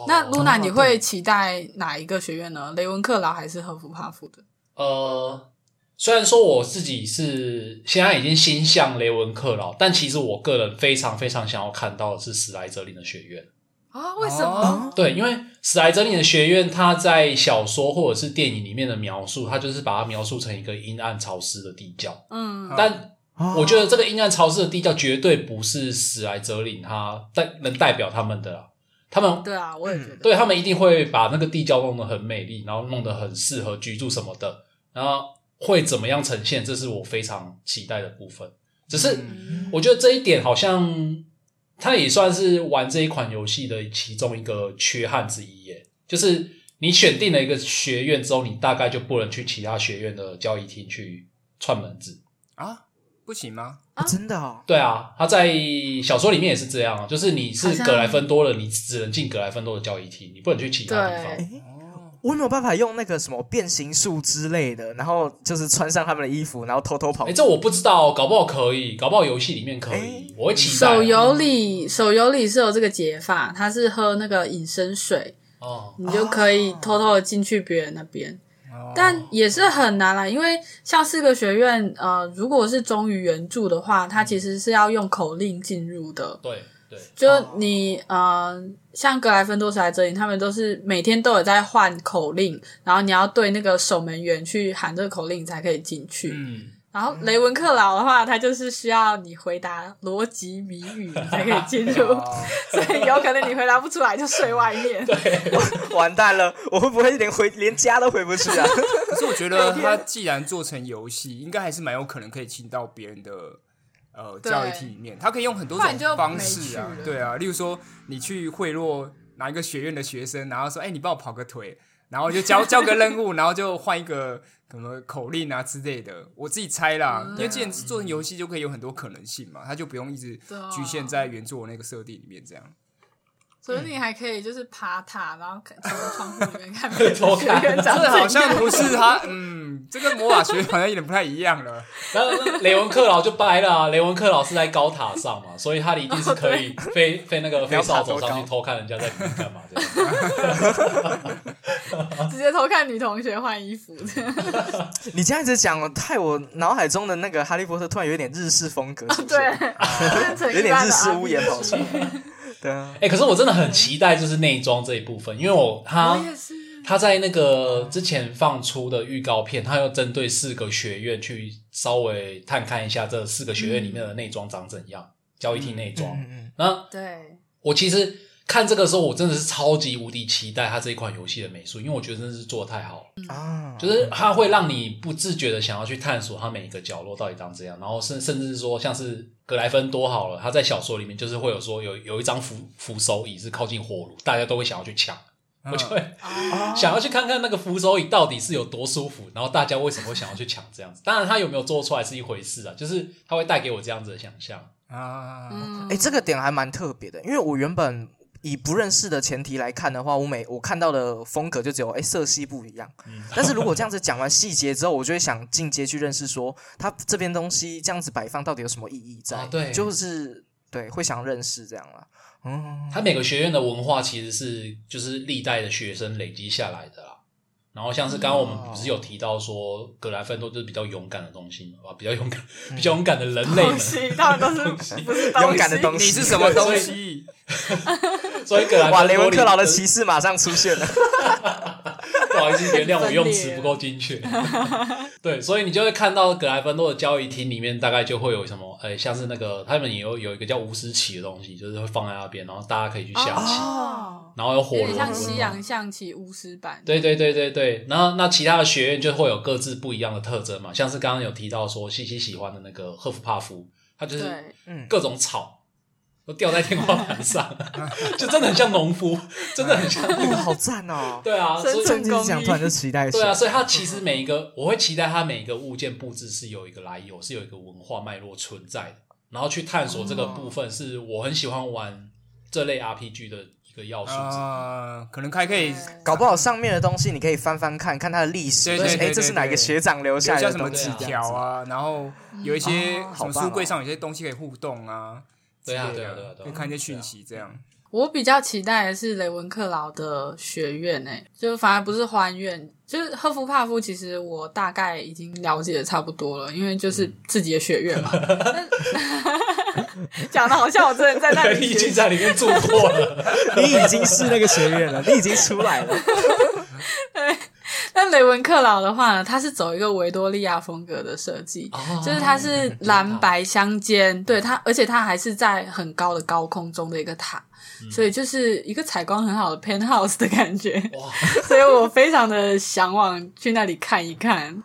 那露娜，你会期待哪一个学院呢？雷文克劳还是赫夫帕夫的？呃。虽然说我自己是现在已经心向雷文克劳，但其实我个人非常非常想要看到的是史莱哲林的学院啊？为什么？对，因为史莱哲林的学院，它在小说或者是电影里面的描述，它就是把它描述成一个阴暗潮湿的地窖。嗯，但我觉得这个阴暗潮湿的地窖绝对不是史莱哲林它代能代表他们的，他们对啊，我也觉得，对他们一定会把那个地窖弄得很美丽，然后弄得很适合居住什么的，然后。会怎么样呈现？这是我非常期待的部分。只是我觉得这一点好像它也算是玩这一款游戏的其中一个缺憾之一耶。就是你选定了一个学院之后，你大概就不能去其他学院的交易厅去串门子啊？不行吗？啊，真的哦？对啊，他在小说里面也是这样啊，就是你是格莱芬多了，你只能进格莱芬多的交易厅，你不能去其他地方。我没有办法用那个什么变形术之类的，然后就是穿上他们的衣服，然后偷偷跑。哎，这我不知道，搞不好可以，搞不好游戏里面可以。我会期待。手游里，手游里是有这个解法，它是喝那个隐身水，哦，你就可以偷偷的进去别人那边，但也是很难啦，因为像四个学院，呃，如果是忠于原著的话，它其实是要用口令进入的。对对。就你呃，像格莱芬多、史莱哲林，他们都是每天都有在换口令，然后你要对那个守门员去喊这个口令才可以进去。嗯，然后雷文克劳的话，他就是需要你回答逻辑谜语才可以进入，所以有可能你回答不出来就睡外面。对，完蛋了，我会不会连回连家都回不去啊？可是我觉得 他既然做成游戏，应该还是蛮有可能可以进到别人的呃教育体里面。他可以用很多种方式啊，对啊，例如说你去贿赂哪一个学院的学生，然后说，哎，你帮我跑个腿。然后就交交个任务，然后就换一个什么口令啊之类的，我自己猜啦。因为既然做成游戏，就可以有很多可能性嘛，他就不用一直局限在原作那个设定里面这样。所以你还可以就是爬塔，然后从窗户里面看偷看，这好像不是他，嗯，这个魔法学好像有点不太一样了。然后雷文克劳就掰了，雷文克劳是在高塔上嘛，所以他一定是可以飞飞那个飞扫帚上去偷看人家在里面干嘛 直接偷看女同学换衣服。你这样子讲，害我脑海中的那个哈利波特突然有点日式风格，对，有点日式屋檐跑出来。对啊，哎，可是我真的很期待就是内装这一部分，因为我他他在那个之前放出的预告片，他要针对四个学院去稍微探看一下这四个学院里面的内装长怎样，交易厅内装。那对我其实。看这个时候，我真的是超级无敌期待它这一款游戏的美术，因为我觉得真的是做的太好了啊！就是它会让你不自觉的想要去探索它每一个角落到底长怎样，然后甚甚至是说，像是格莱芬多好了，他在小说里面就是会有说有有一张扶扶手椅是靠近火炉，大家都会想要去抢，我就会想要去看看那个扶手椅到底是有多舒服，然后大家为什么会想要去抢这样子？当然，他有没有做出来是一回事啊，就是他会带给我这样子的想象啊！哎，这个点还蛮特别的，因为我原本。以不认识的前提来看的话，我每我看到的风格就只有哎色系不一样。但是如果这样子讲完细节之后，我就会想进阶去认识说，它这边东西这样子摆放到底有什么意义在？对，就是对，会想认识这样了。嗯，它每个学院的文化其实是就是历代的学生累积下来的啦。然后像是刚刚我们不是有提到说，格莱芬多就是比较勇敢的东西嘛，比较勇敢、比较勇敢的人类们，他们都是不是勇敢的东西？你是什么东西？所以 格莱哇，雷文克劳的骑士马上出现了。不好意思，原谅我用词不够精确。对，所以你就会看到格莱芬多的交易厅里面大概就会有什么，哎，像是那个他们也有有一个叫巫师棋的东西，就是会放在那边，然后大家可以去下棋，然后有火炉，像西洋象棋巫师版。对对对对对，然后那其他的学院就会有各自不一样的特征嘛，像是刚刚有提到说西西喜欢的那个赫夫帕夫，他就是各种草。都吊在天花板上，就真的很像农夫，真的很像。好赞哦！对啊，所以这样突然就期待。对啊，所以它其实每一个，我会期待它每一个物件布置是有一个来由，是有一个文化脉络存在的，然后去探索这个部分，是我很喜欢玩这类 RPG 的一个要素。啊，可能还可以，搞不好上面的东西你可以翻翻看看它的历史。哎，这是哪个学长留下来的什么纸条啊？然后有一些什么书柜上有些东西可以互动啊。对啊，对啊，对啊，可以看一些讯息这样。我比较期待的是雷文克劳的学院，诶，就反而不是欢院，就是赫夫帕夫。其实我大概已经了解的差不多了，因为就是自己的学院嘛。讲的好像我真的在那里，已经在里面住过了，你已经是那个学院了，你已经出来了。对。那雷文克劳的话呢，他是走一个维多利亚风格的设计，就是它是蓝白相间，对它，而且它还是在很高的高空中的一个塔，所以就是一个采光很好的 penthouse 的感觉，所以我非常的向往去那里看一看。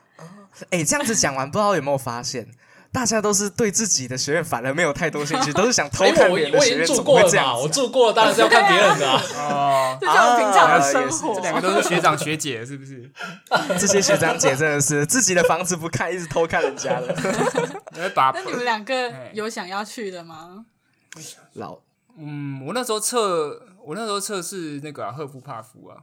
哎，这样子讲完，不知道有没有发现？大家都是对自己的学院反而没有太多兴趣，都是想偷看别人的学院。住过了嘛？我住过了，当然是要 看别人的啊。哦，这叫平常的生活。这两个都是学长学姐，是不是？这些学长姐真的是自己的房子不看，一直偷看人家的。那你们两个有想要去的吗？老，嗯，我那时候测，我那时候测试那个赫夫帕夫啊。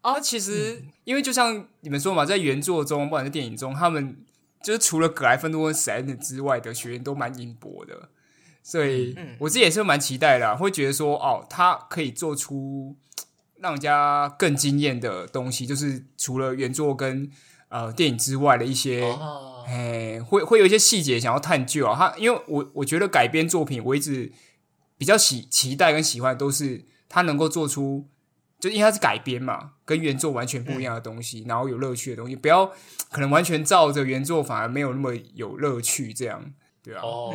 哦，其实因为就像你们说嘛，在原作中，不管是电影中，他们。就是除了格莱芬多跟史莱顿之外的学员都蛮英博的，所以我自己也是蛮期待的，会觉得说哦，他可以做出让人家更惊艳的东西，就是除了原作跟呃电影之外的一些，哎，会会有一些细节想要探究啊。他因为我我觉得改编作品，我一直比较喜期待跟喜欢都是他能够做出就因为它是改编嘛，跟原作完全不一样的东西，然后有乐趣的东西，不要可能完全照着原作，反而没有那么有乐趣，这样对啊。哦，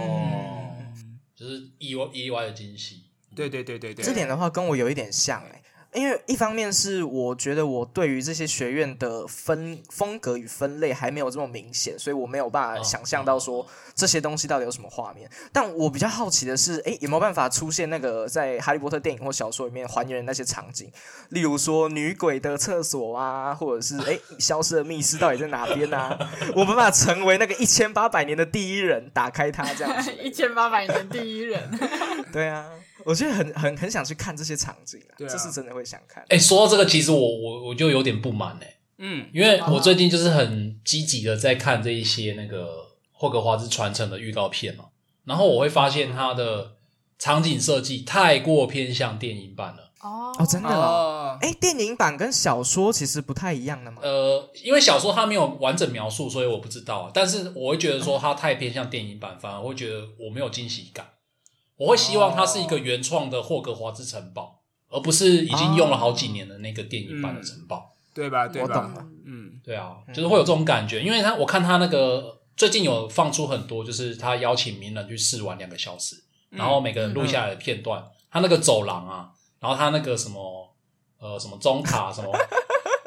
就是意外意外的惊喜。对对对对对，这点的话跟我有一点像哎。因为一方面是我觉得我对于这些学院的分风格与分类还没有这么明显，所以我没有办法想象到说这些东西到底有什么画面。但我比较好奇的是，哎，有没有办法出现那个在哈利波特电影或小说里面还原那些场景？例如说女鬼的厕所啊，或者是哎消失的密室到底在哪边啊？我没办法成为那个一千八百年的第一人，打开它这样子。一千八百年第一人。对啊。我觉得很很很想去看这些场景啊，这是真的会想看。哎，说到这个，其实我我我就有点不满哎，嗯，因为我最近就是很积极的在看这一些那个霍格华兹传承的预告片嘛，然后我会发现它的场景设计太过偏向电影版了。哦哦，真的哦，哎，电影版跟小说其实不太一样的嘛。呃，因为小说它没有完整描述，所以我不知道啊。但是我会觉得说它太偏向电影版，反而会觉得我没有惊喜感。我会希望它是一个原创的霍格华兹城堡，而不是已经用了好几年的那个电影版的城堡，对吧？我懂了，嗯，对啊，就是会有这种感觉，因为他我看他那个最近有放出很多，就是他邀请名人去试玩两个小时，然后每个人录下来的片段，他那个走廊啊，然后他那个什么呃什么中塔什么。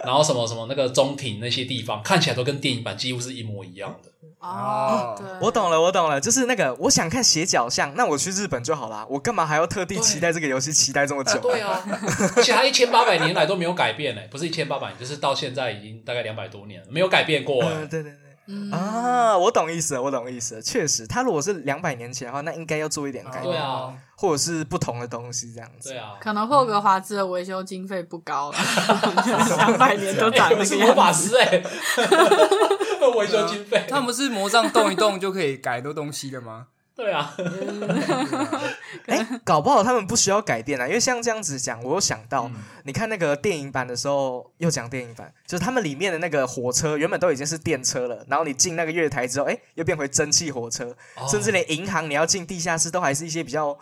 然后什么什么那个中庭那些地方看起来都跟电影版几乎是一模一样的哦，我懂了，我懂了，就是那个我想看斜角巷，那我去日本就好啦，我干嘛还要特地期待这个游戏期待这么久？对啊，而且它一千八百年来都没有改变呢，不是一千八百年，就是到现在已经大概两百多年了，没有改变过。对对对。啊，我懂意思，我懂意思。确实，他如果是两百年前的话，那应该要做一点改变，或者是不同的东西这样子。对啊，可能霍格华兹的维修经费不高了，两百年都长那个魔法师哎，维修经费，他们是魔杖动一动就可以改多东西的吗？对啊，哎，搞不好他们不需要改变啊，因为像这样子讲，我又想到，你看那个电影版的时候，又讲电影版，就是他们里面的那个火车原本都已经是电车了，然后你进那个月台之后，哎，又变回蒸汽火车，甚至连银行你要进地下室，都还是一些比较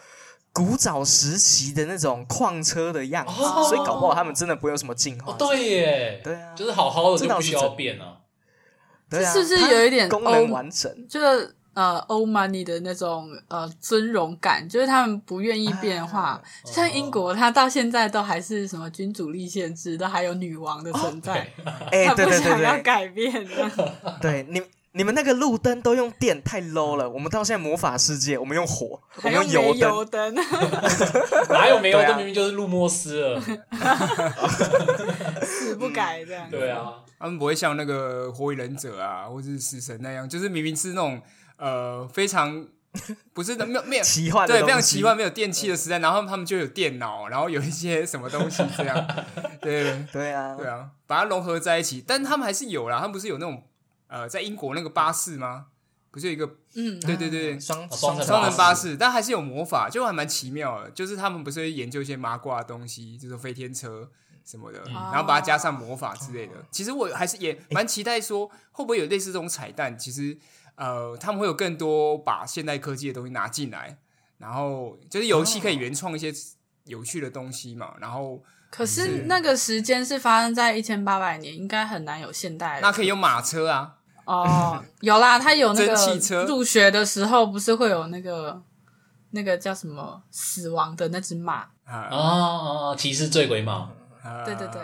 古早时期的那种矿车的样子，所以搞不好他们真的不会有什么进化。对耶，对啊，就是好好的就不需要变啊，对啊，是不是有一点功能完整？就是。呃，欧 money 的那种呃尊荣感，就是他们不愿意变化。像英国，它到现在都还是什么君主立宪制，都还有女王的存在。哎，对对对对，要改变。对，你你们那个路灯都用电，太 low 了。我们到现在魔法世界，我们用火，我们用油灯。哪有煤油灯？明明就是路莫斯了。死不改这样。对啊，他们不会像那个火影忍者啊，或者是死神那样，就是明明是那种。呃，非常不是的，没有没有奇幻，对，非常奇幻，没有电器的时代，然后他们就有电脑，然后有一些什么东西这样，对。对啊，对啊，把它融合在一起，但他们还是有啦，他们不是有那种呃，在英国那个巴士吗？不是有一个嗯，对对对，双双双人巴士，但还是有魔法，就还蛮奇妙的，就是他们不是会研究一些麻瓜的东西，就是飞天车什么的，然后把它加上魔法之类的。其实我还是也蛮期待说，会不会有类似这种彩蛋？其实。呃，他们会有更多把现代科技的东西拿进来，然后就是游戏可以原创一些有趣的东西嘛。然后，可是那个时间是发生在一千八百年，应该很难有现代。那可以用马车啊？哦，有啦，他有那个汽车。入学的时候不是会有那个那个叫什么死亡的那只马啊？哦，骑士醉鬼马。对对对。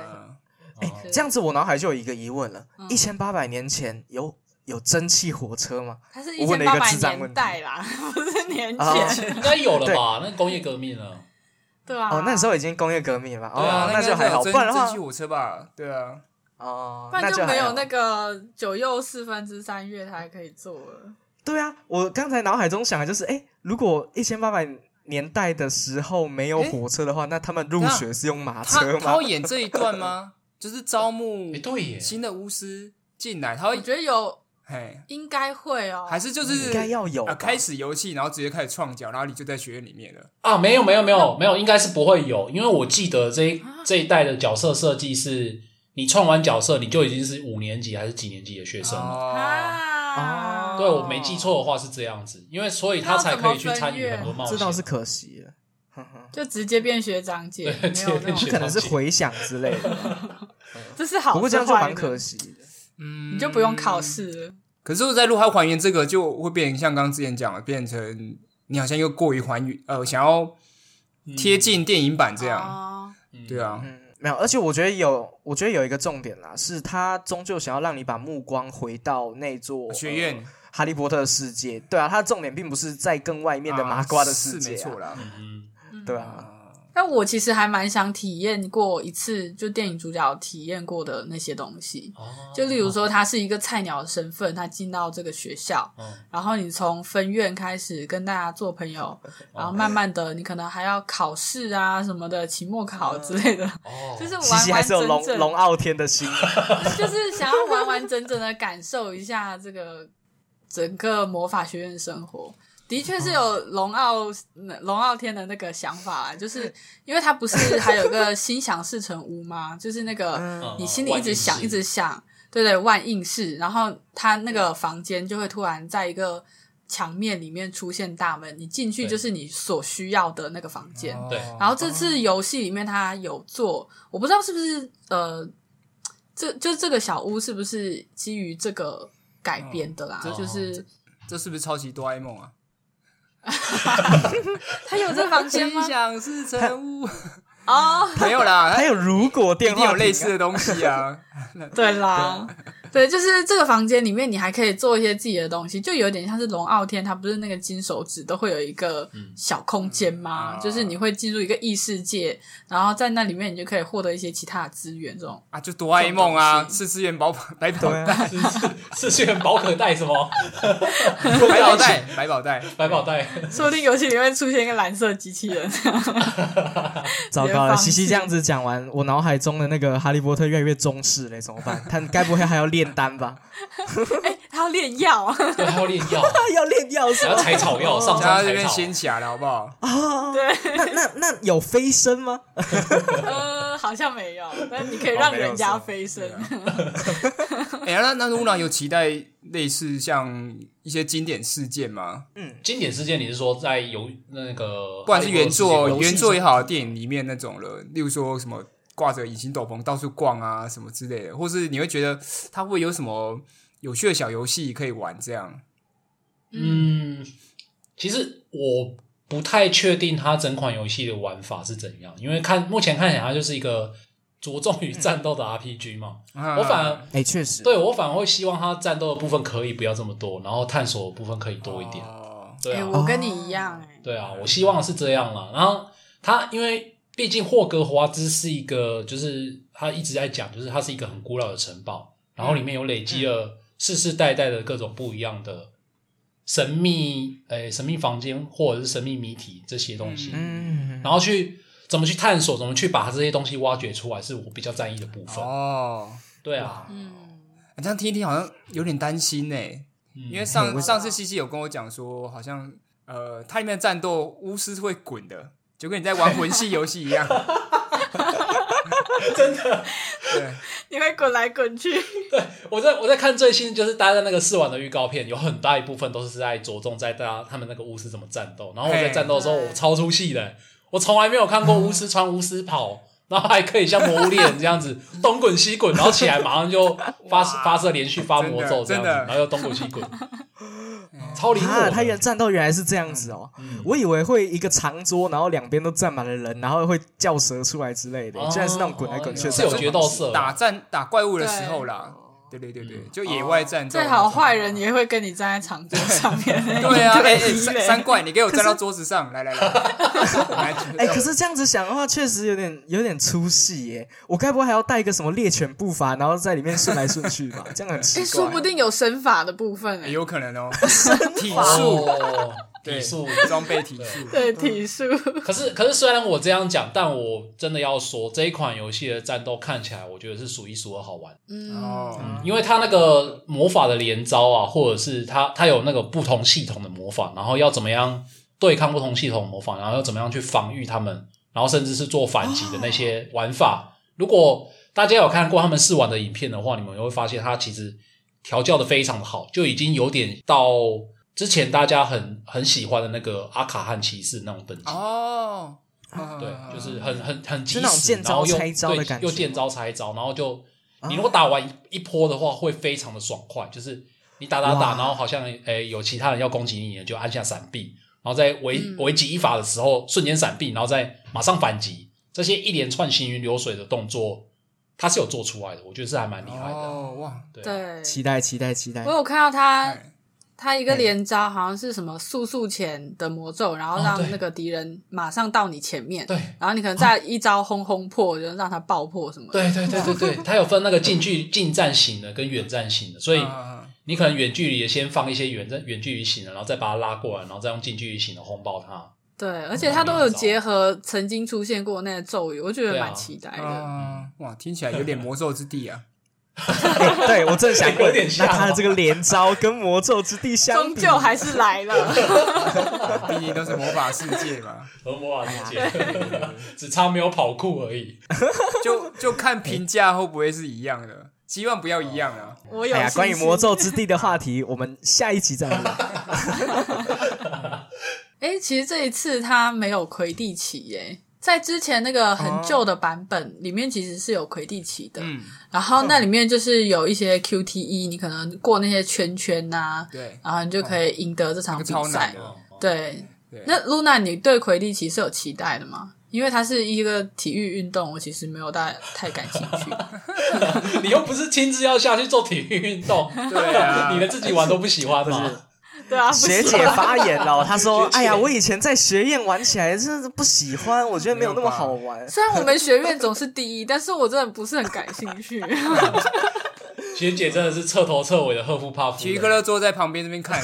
哎，这样子我脑海就有一个疑问了：一千八百年前有。有蒸汽火车吗？它是一千八百年代啦，不是年前，应该有了吧？那工业革命了，对啊。哦，那时候已经工业革命了，对啊，那就还好。不然蒸汽火车吧？对啊，哦，不然就没有那个九又四分之三月台可以坐了。对啊，我刚才脑海中想的就是，哎，如果一千八百年代的时候没有火车的话，那他们入学是用马车吗？他会演这一段吗？就是招募对新的巫师进来，他会觉得有。嘿，应该会哦，还是就是应该要有开始游戏，然后直接开始创角，然后你就在学院里面了。啊？没有没有没有没有，应该是不会有，因为我记得这这一代的角色设计是，你创完角色你就已经是五年级还是几年级的学生。了啊？对，我没记错的话是这样子，因为所以他才可以去参与很多冒险，这倒是可惜了。就直接变学长姐，没有那种可能是回想之类的。这是好，不过这样就蛮可惜的。嗯，你就不用考试了。可是我在录还还原这个，就会变成像刚刚之前讲的，变成你好像又过于还原，呃，想要贴近电影版这样。对啊，嗯没有，而且我觉得有，我觉得有一个重点啦，是他终究想要让你把目光回到那座学院。哈利波特的世界，对啊，它的重点并不是在更外面的麻瓜的世界，没错啦，嗯对啊。但我其实还蛮想体验过一次，就电影主角体验过的那些东西。就例如说，他是一个菜鸟的身份，他进到这个学校，然后你从分院开始跟大家做朋友，然后慢慢的，你可能还要考试啊什么的，期末考之类的。哦，就是完完整整龙傲天的心 就是想要完完整整的感受一下这个。整个魔法学院生活的确是有龙傲龙傲天的那个想法，就是因为他不是还有个心想事成屋吗？就是那个你心里一直想一直想，对对，万应室，然后他那个房间就会突然在一个墙面里面出现大门，你进去就是你所需要的那个房间。对，然后这次游戏里面他有做，我不知道是不是呃，这就这个小屋是不是基于这个。改编的啦，这就是这是不是超级哆啦 A 梦啊？他有这房间吗？想是成物哦，没有啦，他有如果电话有类似的东西啊，对啦。对，就是这个房间里面，你还可以做一些自己的东西，就有点像是龙傲天，他不是那个金手指都会有一个小空间吗？就是你会进入一个异世界，然后在那里面你就可以获得一些其他的资源，这种啊，就哆啦 A 梦啊，四次元宝百宝袋，四次元宝可袋什么？百宝袋，百宝袋，百宝袋，说不定游戏里面出现一个蓝色机器人。糟糕了，西西这样子讲完，我脑海中的那个哈利波特越来越中式嘞，怎么办？他该不会还要练？炼丹吧，哎，他要炼药，对，他要炼药，要炼药，还要采草药，上山这边掀起来了，好不好？哦，对，那那那有飞升吗？呃，好像没有，但你可以让人家飞升。哎，那那露娜有期待类似像一些经典事件吗？嗯，经典事件你是说在有那个，不管是原作原作也好，电影里面那种了，例如说什么？挂着隐形斗篷到处逛啊，什么之类的，或是你会觉得 它会有什么有趣的小游戏可以玩？这样，嗯，其实我不太确定它整款游戏的玩法是怎样，因为看目前看起来它就是一个着重于战斗的 RPG 嘛。我反而哎，确实，对我反而会希望它战斗的部分可以不要这么多，然后探索的部分可以多一点。对啊，我跟你一样哎。对啊，我希望是这样了。然后它因为。毕竟霍格华兹是一个，就是他一直在讲，就是它是一个很古老的城堡，然后里面有累积了世世代代的各种不一样的神秘，诶，神秘房间或者是神秘谜题这些东西，嗯，然后去怎么去探索，怎么去把这些东西挖掘出来，是我比较在意的部分。哦，对啊，嗯，这样听一听好像有点担心呢，因为上 上次西西有跟我讲说，好像呃，它里面的战斗巫师会滚的。就跟你在玩魂系游戏一样，真的，对，你会滚来滚去。对我在我在看最新，就是大家那个试玩的预告片，有很大一部分都是在着重在大家他们那个巫师怎么战斗。然后我在战斗的时候，我超出戏的，我从来没有看过巫师穿巫师袍。然后还可以像魔物猎人这样子东滚西滚，然后起来马上就发发射连续发魔咒这样子，然后又东滚西滚，超灵活。他原战斗原来是这样子哦，我以为会一个长桌，然后两边都站满了人，然后会叫蛇出来之类的，竟然是那种滚来滚去。是有决斗色，打战打怪物的时候啦。对对对对，就野外战斗，最好坏人也会跟你站在长桌上面。对啊，哎哎，三三怪，你给我站到桌子上，来来来。哎，可是这样子想的话，确实有点有点粗细耶。我该不会还要带一个什么猎犬步伐，然后在里面顺来顺去吧？这样很奇怪。说不定有身法的部分，有可能哦。体术。体术装备体术，对体术。可是可是，虽然我这样讲，但我真的要说，这一款游戏的战斗看起来，我觉得是数一数二好玩。嗯，因为它那个魔法的连招啊，或者是它它有那个不同系统的魔法，然后要怎么样对抗不同系统魔法，然后要怎么样去防御他们，然后甚至是做反击的那些玩法。如果大家有看过他们试玩的影片的话，你们会发现它其实调教的非常的好，就已经有点到。之前大家很很喜欢的那个阿卡汉骑士那种等级。哦，对，就是很很很及时，然后又对又见招拆招，然后就你如果打完一波的话，会非常的爽快，就是你打打打，然后好像诶有其他人要攻击你，就按下闪避，然后在围围击一法的时候瞬间闪避，然后再马上反击，这些一连串行云流水的动作，他是有做出来的，我觉得是还蛮厉害的。哦哇，对，期待期待期待！我有看到他。他一个连招好像是什么速速前的魔咒，然后让那个敌人马上到你前面，对，然后你可能再一招轰轰破，就让他爆破什么。对对对对对，他有分那个近距近战型的跟远战型的，所以你可能远距离的先放一些远战远距离型的，然后再把它拉过来，然后再用近距离型的轰爆它。对，而且他都有结合曾经出现过那个咒语，我觉得蛮期待的。哇，听起来有点魔咒之地啊。对，我正想有点下他的这个连招跟魔咒之地相比，终究还是来了。毕竟都是魔法世界嘛，和魔法世界，只差没有跑酷而已。就就看评价会不会是一样的，希望不要一样啊。我有关于魔咒之地的话题，我们下一集再聊。哎，其实这一次他没有魁地奇耶。在之前那个很旧的版本里面，其实是有魁地奇的，然后那里面就是有一些 QTE，你可能过那些圈圈呐，对，然后你就可以赢得这场比赛。对，那 Luna，你对魁地奇是有期待的吗？因为它是一个体育运动，我其实没有太太感兴趣。你又不是亲自要下去做体育运动，对啊，你连自己玩都不喜欢吗？对啊，学姐发言了，她说：“哎呀，我以前在学院玩起来真的是不喜欢，我觉得没有那么好玩。虽然我们学院总是第一，但是我真的不是很感兴趣。学姐真的是彻头彻尾的赫夫帕夫，体育课都坐在旁边这边看。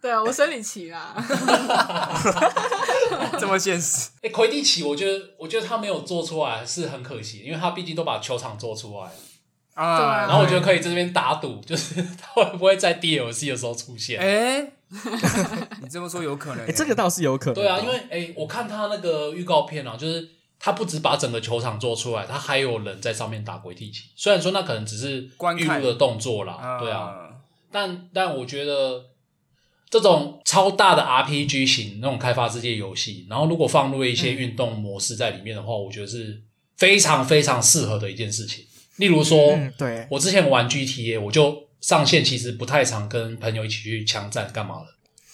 对啊，我生理期啦，这么现实。哎，魁地奇，我觉得，我觉得他没有做出来是很可惜，因为他毕竟都把球场做出来了。”啊，然后我觉得可以在这边打赌，就是他会不会在 DLC 的时候出现？哎，你这么说有可能，哎，这个倒是有可能。对啊，因为哎，我看他那个预告片啊，就是他不止把整个球场做出来，他还有人在上面打鬼地奇。虽然说那可能只是预录的动作啦，对啊，但但我觉得这种超大的 RPG 型那种开发世界游戏，然后如果放入一些运动模式在里面的话，我觉得是非常非常适合的一件事情。例如说，对我之前玩 GTA，我就上线其实不太常跟朋友一起去枪战干嘛了。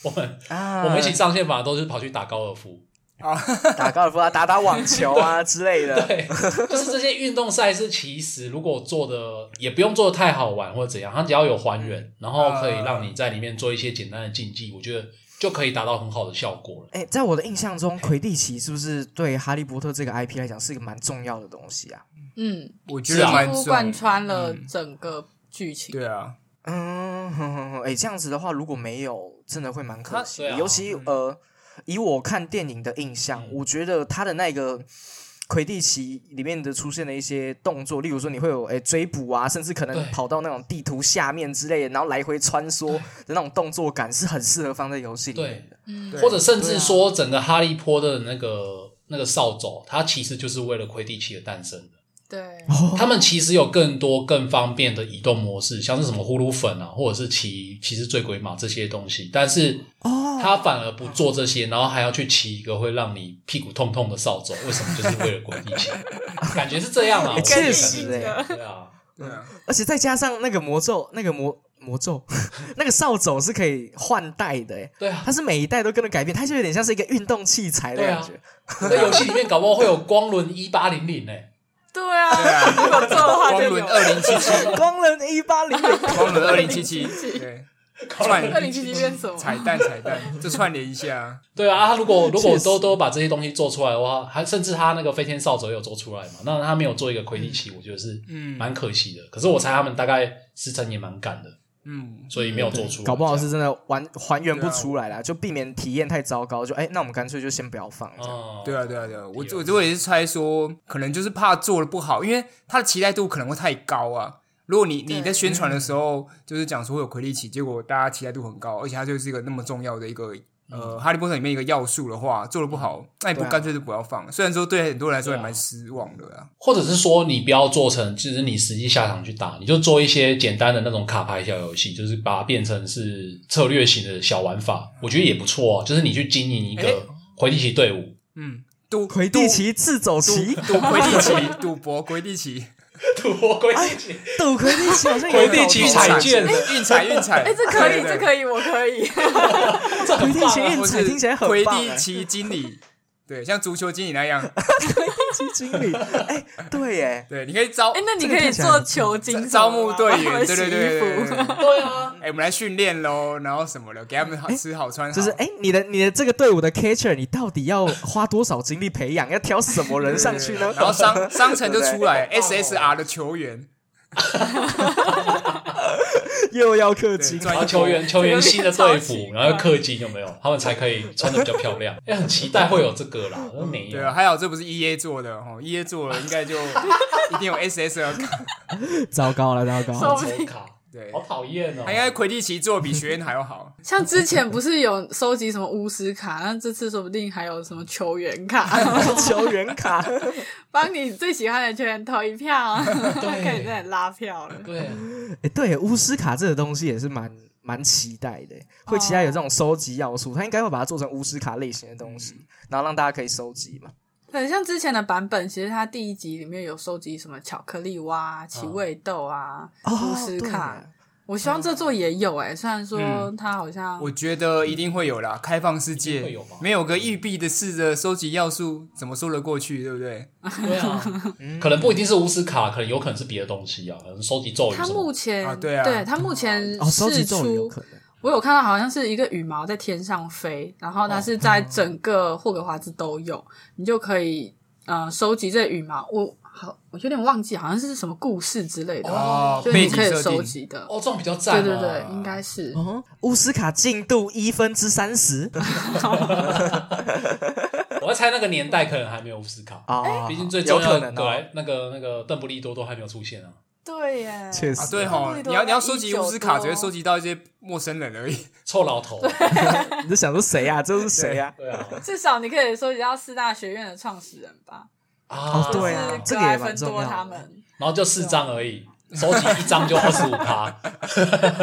我们啊我们一起上线反而都是跑去打高尔夫啊，打高尔夫啊，打打网球啊之类的。对，就是这些运动赛事，其实如果做的也不用做的太好玩或者怎样，它只要有还原，然后可以让你在里面做一些简单的竞技，我觉得就可以达到很好的效果了。哎，在我的印象中，魁地奇是不是对哈利波特这个 IP 来讲是一个蛮重要的东西啊？嗯，我觉得几乎贯穿了整个剧情。对啊，嗯，哎，这样子的话，如果没有，真的会蛮可惜。尤其呃，以我看电影的印象，我觉得他的那个魁地奇里面的出现的一些动作，例如说你会有哎追捕啊，甚至可能跑到那种地图下面之类的，然后来回穿梭的那种动作感，是很适合放在游戏里面的。嗯，或者甚至说，整个哈利波特的那个那个扫帚，它其实就是为了魁地奇而诞生的。对，他们其实有更多更方便的移动模式，像是什么呼噜粉啊，或者是骑骑士醉鬼马这些东西。但是，哦，他反而不做这些，然后还要去骑一个会让你屁股痛痛的扫帚，为什么？就是为了滚地球，感觉是这样啊，确实哎，对啊，对啊，而且再加上那个魔咒，那个魔魔咒，那个扫帚是可以换代的，哎，对啊，它是每一代都跟着改变，它就有点像是一个运动器材的感觉。在游戏里面搞不好会有光轮一八零零哎。对啊，如果做的话就有。光轮二零七七，光轮一八零零，光轮二零七七，对，串二零七七变什么？彩蛋彩蛋，就串联一下。对啊，他如果如果都都把这些东西做出来的话，还甚至他那个飞天扫帚有做出来嘛？那他没有做一个魁地奇，我觉得是嗯蛮可惜的。可是我猜他们大概时辰也蛮赶的。嗯，所以没有做出，搞不好是真的完还原不出来啦，就避免体验太糟糕。就哎，那我们干脆就先不要放。哦，对啊，对啊，对啊，我我我也是猜说，可能就是怕做的不好，因为他的期待度可能会太高啊。如果你你在宣传的时候就是讲说会有魁力奇，结果大家期待度很高，而且它就是一个那么重要的一个。呃，哈利波特里面一个要素的话做的不好，那你不干脆就不要放。虽然说对很多人来说也蛮失望的啊。或者是说你不要做成，就是你实际下场去打，你就做一些简单的那种卡牌小游戏，就是把它变成是策略型的小玩法，我觉得也不错啊。就是你去经营一个魁地奇队伍，嗯，赌魁地奇自走棋，赌魁地奇，赌博魁地奇。赌博魁地起，赌魁地起好像魁 地奇彩券，运彩运彩，哎，这可以，这可以，我可以。魁地起运彩听起来很魁地奇经理。对，像足球经理那样，基金经理，哎，对耶，对，你可以招，哎，那你可以做球经，招募队员，对对对对对啊，哎，我们来训练喽，然后什么的，给他们好吃好穿，就是哎，你的你的这个队伍的 catcher，你到底要花多少精力培养，要挑什么人上去呢？然后商商城就出来 SSR 的球员。又要氪金，然后球员球员新的队服，然后要氪金，有没有？他们才可以穿的比较漂亮。哎，很期待会有这个啦，没有。对啊，还好这不是 E A 做的哦，E A 做了应该就 一定有 S S R 卡。糟糕了，糟糕了，抽卡。对，好讨厌哦！应该魁地奇做比学院还要好。像之前不是有收集什么巫师卡，那这次说不定还有什么球员卡，球员卡，帮你最喜欢的球员投一票，可以在拉票了。对，哎，对，巫师卡这个东西也是蛮蛮期待的，会期待有这种收集要素，他应该会把它做成巫师卡类型的东西，然后让大家可以收集嘛。对，像之前的版本，其实它第一集里面有收集什么巧克力蛙、奇味豆啊、巫师卡。我希望这座也有哎，虽然说它好像，我觉得一定会有啦。开放世界没有个玉璧的试着收集要素，怎么说得过去？对不对？对啊，可能不一定是巫师卡，可能有可能是别的东西啊，可能收集咒语。它目前啊对啊，对它目前试出，我有看到好像是一个羽毛在天上飞，然后它是在 整个霍格华兹都有，你就可以呃收集这羽毛。我。好，我有点忘记，好像是什么故事之类的，就你可以收集的。哦，这种比较赞。对对对，应该是。乌斯卡进度一分之三十。我在猜那个年代可能还没有乌斯卡啊，毕竟最重要的格莱那个那个邓布利多都还没有出现啊。对耶，确实。对哈，你要你要收集乌斯卡，只会收集到一些陌生人而已，臭老头。你在想说谁呀？这是谁呀？对啊，至少你可以收集到四大学院的创始人吧。啊，对啊，这个也蛮重要。然后就四张而已，收集一张就二十五趴，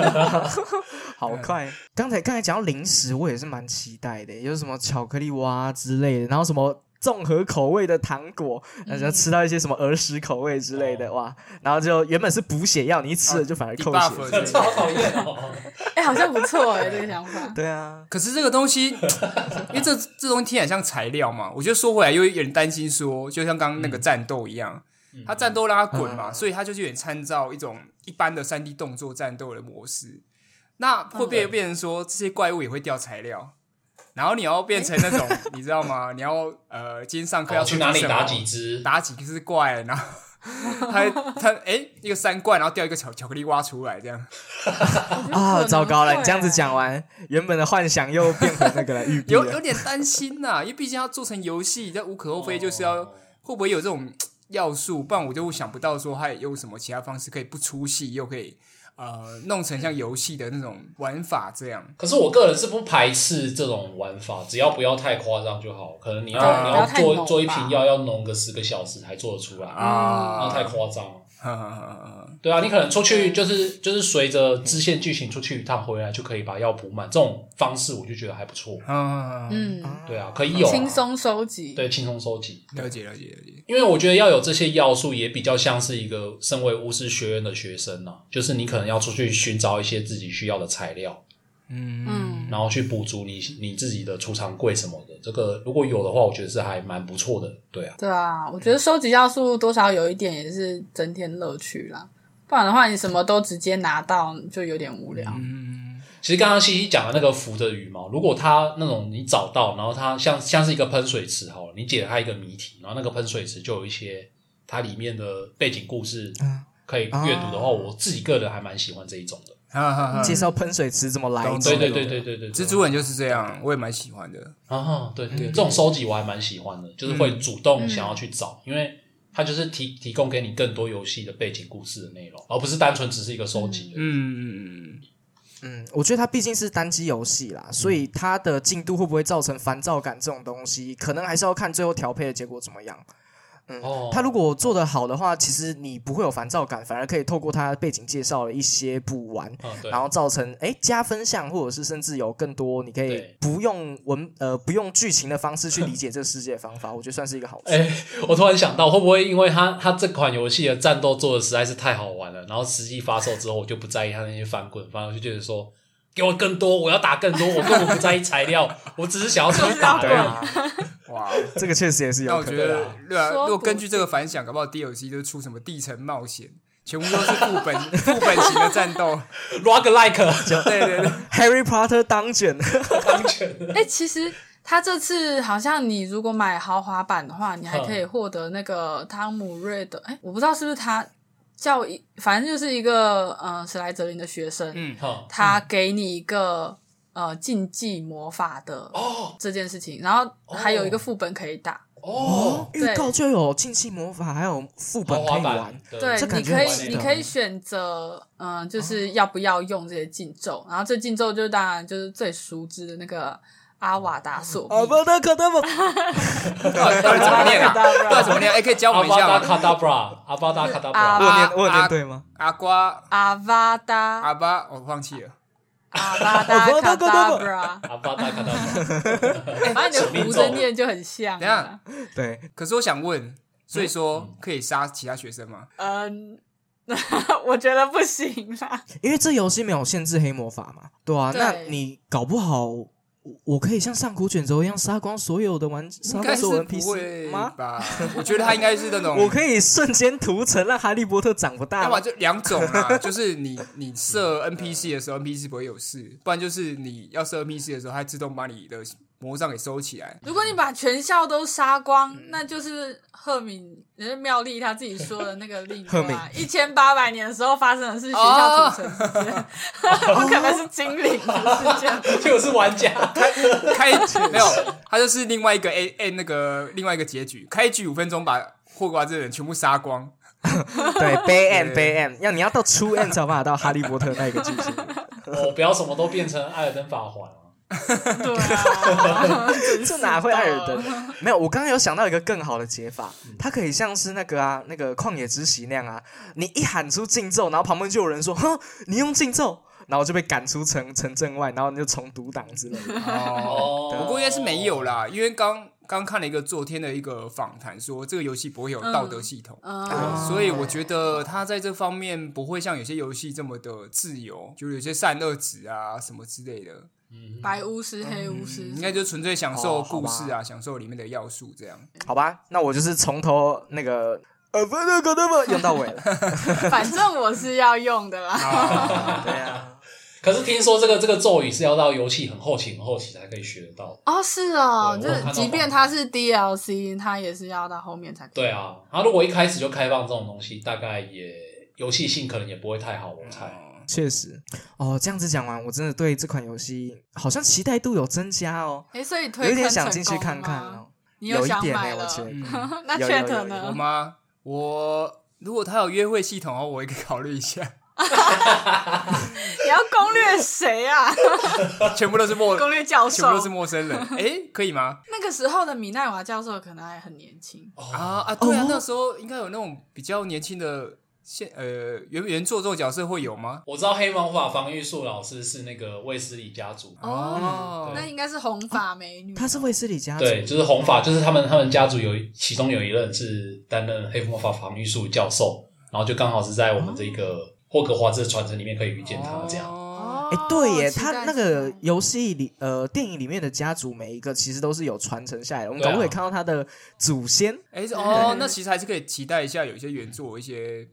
好快。刚才刚才讲到零食，我也是蛮期待的，有什么巧克力蛙之类的，然后什么。综合口味的糖果，然后吃到一些什么儿时口味之类的，哇！然后就原本是补血药，你一吃了就反而扣血，超讨厌哦！哎，好像不错哎，这个想法。对啊，可是这个东西，因为这这东西听起来像材料嘛，我觉得说回来又有点担心，说就像刚刚那个战斗一样，他战斗让他滚嘛，所以他就是有点参照一种一般的三 D 动作战斗的模式，那会不会变成说这些怪物也会掉材料？然后你要变成那种，你知道吗？你要呃，今天上课要去哪里打几只，打几只怪，然后他 他哎，一个三怪，然后掉一个巧巧克力挖出来，这样 啊，糟糕了！你这样子讲完，原本的幻想又变回那个了，有有点担心呐，因为毕竟要做成游戏，这无可厚非，就是要会不会有这种 要素？不然我就想不到说还有什么其他方式可以不出戏，又可以。呃，弄成像游戏的那种玩法这样。可是我个人是不排斥这种玩法，只要不要太夸张就好。可能你要你要做做一瓶药，要弄个十个小时才做得出来啊，那太夸张。对啊，你可能出去就是就是随着支线剧情出去一趟，回来就可以把药补满。这种方式我就觉得还不错。嗯，对啊，可以有轻松收集，对，轻松收集。了解了解了解。因为我觉得要有这些要素，也比较像是一个身为巫师学院的学生呢，就是你可能要出去寻找一些自己需要的材料。嗯，然后去补足你你自己的储藏柜什么的，这个如果有的话，我觉得是还蛮不错的，对啊。对啊，我觉得收集要素多少有一点也是增添乐趣啦，不然的话你什么都直接拿到就有点无聊。嗯，其实刚刚西西讲的那个浮的羽毛，如果它那种你找到，然后它像像是一个喷水池好了，你解开一个谜题，然后那个喷水池就有一些它里面的背景故事可以阅读的话，我自己个人还蛮喜欢这一种的。介绍喷水池怎么来？对对对对对对，蜘蛛人就是这样，我也蛮喜欢的。啊，对对，这种收集我还蛮喜欢的，就是会主动想要去找，因为它就是提提供给你更多游戏的背景故事的内容，而不是单纯只是一个收集。嗯嗯嗯嗯，我觉得它毕竟是单机游戏啦，所以它的进度会不会造成烦躁感这种东西，可能还是要看最后调配的结果怎么样。嗯，他如果做的好的话，其实你不会有烦躁感，反而可以透过他背景介绍的一些补完，然后造成哎加分项，或者是甚至有更多你可以不用文呃不用剧情的方式去理解这个世界的方法，我觉得算是一个好处。哎，我突然想到，会不会因为他他这款游戏的战斗做的实在是太好玩了，然后实际发售之后，我就不在意他那些翻滚，反而就觉得说。给我更多，我要打更多，我根本不在意材料，我只是想要出去打。哇，这个确实也是有。那我觉得，对啊，如果根据这个反响，搞不好 DLC 就出什么地层冒险，全部都是副本 副本型的战斗，Rogue Like，对对对，Harry Potter 当卷当卷。哎，其实他这次好像你如果买豪华版的话，你还可以获得那个汤姆瑞的，哎，我不知道是不是他。叫一，反正就是一个呃史莱哲林的学生，嗯，他给你一个呃竞技魔法的哦。这件事情，然后还有一个副本可以打。哦，预告就有竞技魔法，还有副本可以玩，对，你可以你可以选择嗯，就是要不要用这些禁咒，然后这禁咒就当然就是最熟知的那个。阿瓦达索，阿巴达卡达布，到底怎么念啊？到底怎么念？哎，可以教我们一下吗？阿巴达卡达布拉，阿巴达卡达布拉，我念我念对吗？阿瓜，阿巴达，阿巴，我放弃了。阿巴达 卡达布拉，阿巴达卡达布拉，把你的胡子念就很像。等下，对。可是我想问，所以说可以杀其他学生吗？嗯，我觉得不行啦，因为这游戏没有限制黑魔法嘛，对啊，那你搞不好。我可以像上古卷轴一样杀光所有的玩，杀光所有 NPC 吗？我觉得他应该是那种，我可以瞬间屠城，让哈利波特长不大。要么就两种啊，就是你你设 NPC 的时候，NPC 不会有事；不然就是你要设 NPC 的时候，它自动把你的。魔杖给收起来。如果你把全校都杀光，那就是赫敏，也是妙丽她自己说的那个例子啊，一千八百年的时候发生的是学校屠城事件，不 可能是精灵的事件，就是玩家。开开没有，他就是另外一个 A A 那个另外一个结局，开局五分钟把霍格华兹人全部杀光，对，悲 end 悲 end，要你要到初 end 才有办法到哈利波特那个剧情，我不要什么都变成艾尔登法环。对啊，这哪会艾尔登？没有，我刚刚有想到一个更好的解法，它可以像是那个啊，那个旷野之息那样啊，你一喊出禁咒，然后旁边就有人说：“哼，你用禁咒。”然后就被赶出城城镇外，然后你就重读档之类的。哦，不过应该是没有啦，因为刚刚看了一个昨天的一个访谈，说这个游戏不会有道德系统，所以我觉得它在这方面不会像有些游戏这么的自由，就有些善恶值啊什么之类的。白巫师、黑巫师，应该就纯粹享受故事啊，享受里面的要素这样。好吧，那我就是从头那个呃，不那个那么用到尾了。反正我是要用的啦。对啊。可是听说这个这个咒语是要到游戏很后期很后期才可以学得到。哦，是哦，就是即便它是 DLC，它也是要到后面才。对啊，然后如果一开始就开放这种东西，大概也游戏性可能也不会太好，我猜。确实，哦，这样子讲完，我真的对这款游戏好像期待度有增加哦。哎，所以有点想进去看看哦。你有一点买我觉得。那 Chat 呢？我吗？我如果他有约会系统哦，我也可以考虑一下。你要攻略谁啊？全部都是陌攻略教授，全部都是陌生人。哎，可以吗？那个时候的米奈娃教授可能还很年轻啊啊！对啊，那时候应该有那种比较年轻的。现呃原原作这种角色会有吗？我知道黑魔法防御术老师是那个卫斯理家族哦，那应该是红发美女。她是卫斯理家族，对，就是红发，就是他们他们家族有其中有一任是担任黑魔法防御术教授，然后就刚好是在我们这个霍格华兹的传承里面可以遇见他这样。哦，哎，对耶，他那个游戏里呃电影里面的家族每一个其实都是有传承下来的，我们可不可以看到他的祖先？哎哦，那其实还是可以期待一下有一些原作一些。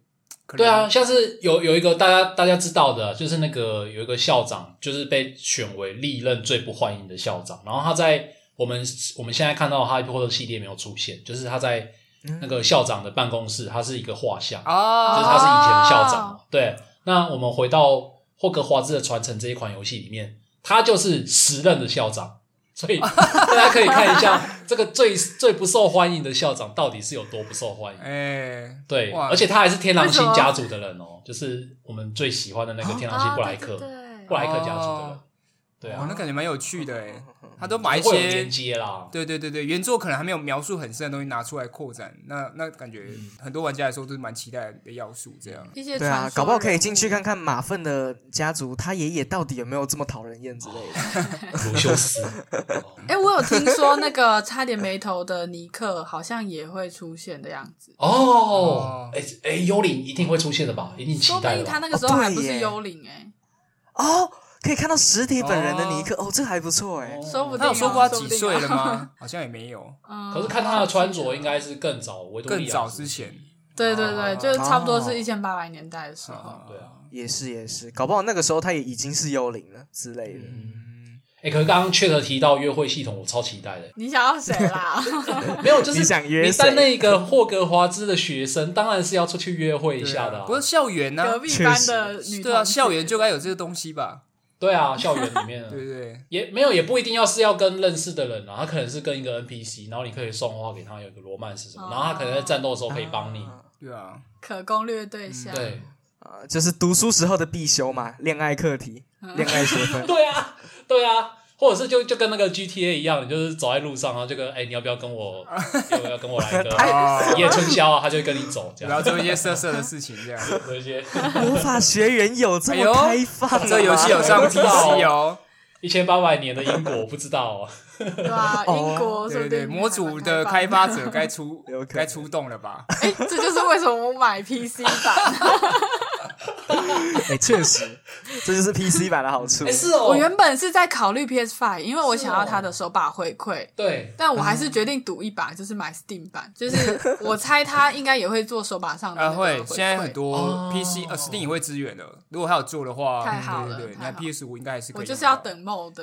对啊，像是有有一个大家大家知道的，就是那个有一个校长，就是被选为历任最不欢迎的校长。然后他在我们我们现在看到哈利波特系列没有出现，就是他在那个校长的办公室，他是一个画像啊，就是他是以前的校长。对，那我们回到霍格华兹的传承这一款游戏里面，他就是时任的校长。所以 大家可以看一下这个最 最不受欢迎的校长到底是有多不受欢迎。哎，对，而且他还是天狼星家族的人哦，就是我们最喜欢的那个天狼星布莱克，布莱克家族的人。对啊，那感觉蛮有趣的哎。他都把一些连接啦，对对对对，原作可能还没有描述很深的东西拿出来扩展，那那感觉很多玩家来说都是蛮期待的要素。这样一些对啊，搞不好可以进去看看马粪的家族，他爷爷到底有没有这么讨人厌之类的。卢修斯，哎，我有听说那个差点没头的尼克好像也会出现的样子。哦，哎哎，幽灵一定会出现的吧？一定期待。他那个时候还不是幽灵哎。哦。可以看到实体本人的尼克哦，这还不错哎。他有说过他几岁了吗？好像也没有。可是看他的穿着，应该是更早，更早之前。对对对，就是差不多是一千八百年代的时候。对啊，也是也是，搞不好那个时候他也已经是幽灵了之类的。哎，可是刚刚确实提到约会系统，我超期待的。你想要谁啦？没有，就是你想约谁？那个霍格华兹的学生，当然是要出去约会一下的。不是校园呢？隔壁班的女对啊，校园就该有这个东西吧。对啊，校园里面，对对，也没有，也不一定要是要跟认识的人啊，他可能是跟一个 NPC，然后你可以送花给他，有个罗曼是什么，然后他可能在战斗的时候可以帮你，对啊，可攻略对象，对，啊，就是读书时候的必修嘛，恋爱课题，恋爱学分，对啊，对啊。或者是就就跟那个 GTA 一样，就是走在路上然后就跟哎，你要不要跟我，要不要跟我来一个一夜春宵啊？他就会跟你走，这样，然后做一些色色的事情，这样，做一些魔法学园有这么开放，这游戏有上 PC 哦，一千八百年的英国不知道，对啊？英国对对，模组的开发者该出该出动了吧？哎，这就是为什么我买 PC 版。哎，确实，这就是 PC 版的好处。是哦，我原本是在考虑 PS Five，因为我想要它的手把回馈。对，但我还是决定赌一把，就是买 Steam 版。就是我猜它应该也会做手把上的。会，现在很多 PC 呃 Steam 也会支援的。如果它有做的话，太好了。对，你看 PS 五应该还是可以。我就是要等 Mod。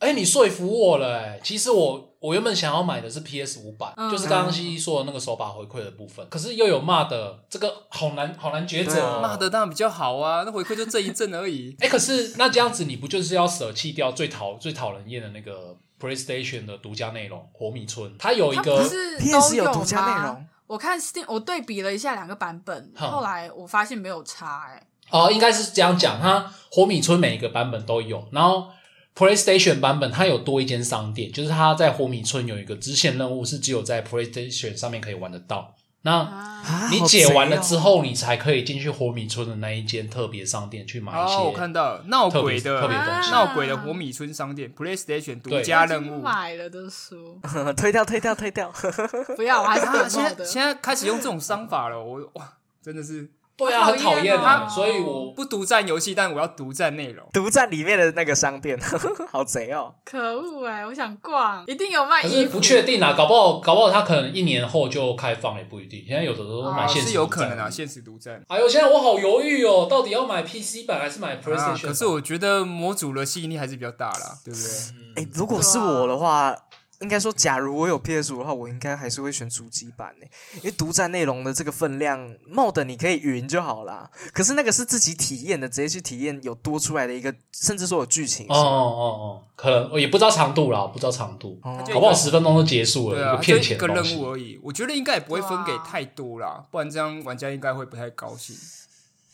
哎，你说服我了哎！其实我我原本想要买的是 PS 五版，就是刚刚西西说的那个手把回馈的部分。可是又有骂的，这个好难好难抉择。骂的当然比较好啊，那回馈就这一阵而已。哎，可是那这样子，你不就是要舍弃掉最讨最讨人厌的那个 PlayStation 的独家内容《火米村》？它有一个 PS 有独家内容。我看 Steam，我对比了一下两个版本，后来我发现没有差。哎，哦，应该是这样讲，它《火米村》每一个版本都有，然后。PlayStation 版本它有多一间商店，就是它在火米村有一个支线任务，是只有在 PlayStation 上面可以玩得到。那你解完了之后，你才可以进去火米村的那一间特别商店去买一些。我看到闹鬼的特别东西，闹鬼的火米村商店 PlayStation 独家任务。买了的书，推掉，推掉，推掉。不要，我还是 现在现在开始用这种商法了。我哇，真的是。对啊，很讨厌啊，所以我不独占游戏，但我要独占内容，独占里面的那个商店，好贼哦！可恶哎，我想逛，一定有卖衣服，不确定啊，搞不好搞不好他可能一年后就开放，也不一定。现在有的时候买现实，是有可能啊，现实独占。哎呦，现在我好犹豫哦，到底要买 PC 版还是买 PlayStation？可是我觉得模组的吸引力还是比较大啦，对不对？哎，如果是我的话。应该说，假如我有 PS 五的话，我应该还是会选主机版呢，因为独占内容的这个分量，mod 你可以云就好啦。可是那个是自己体验的，直接去体验有多出来的一个，甚至说有剧情。哦哦哦，可能也不知道长度啦，不知道长度，搞不好十分钟就结束了，一个骗钱个任务而已。我觉得应该也不会分给太多啦，不然这样玩家应该会不太高兴。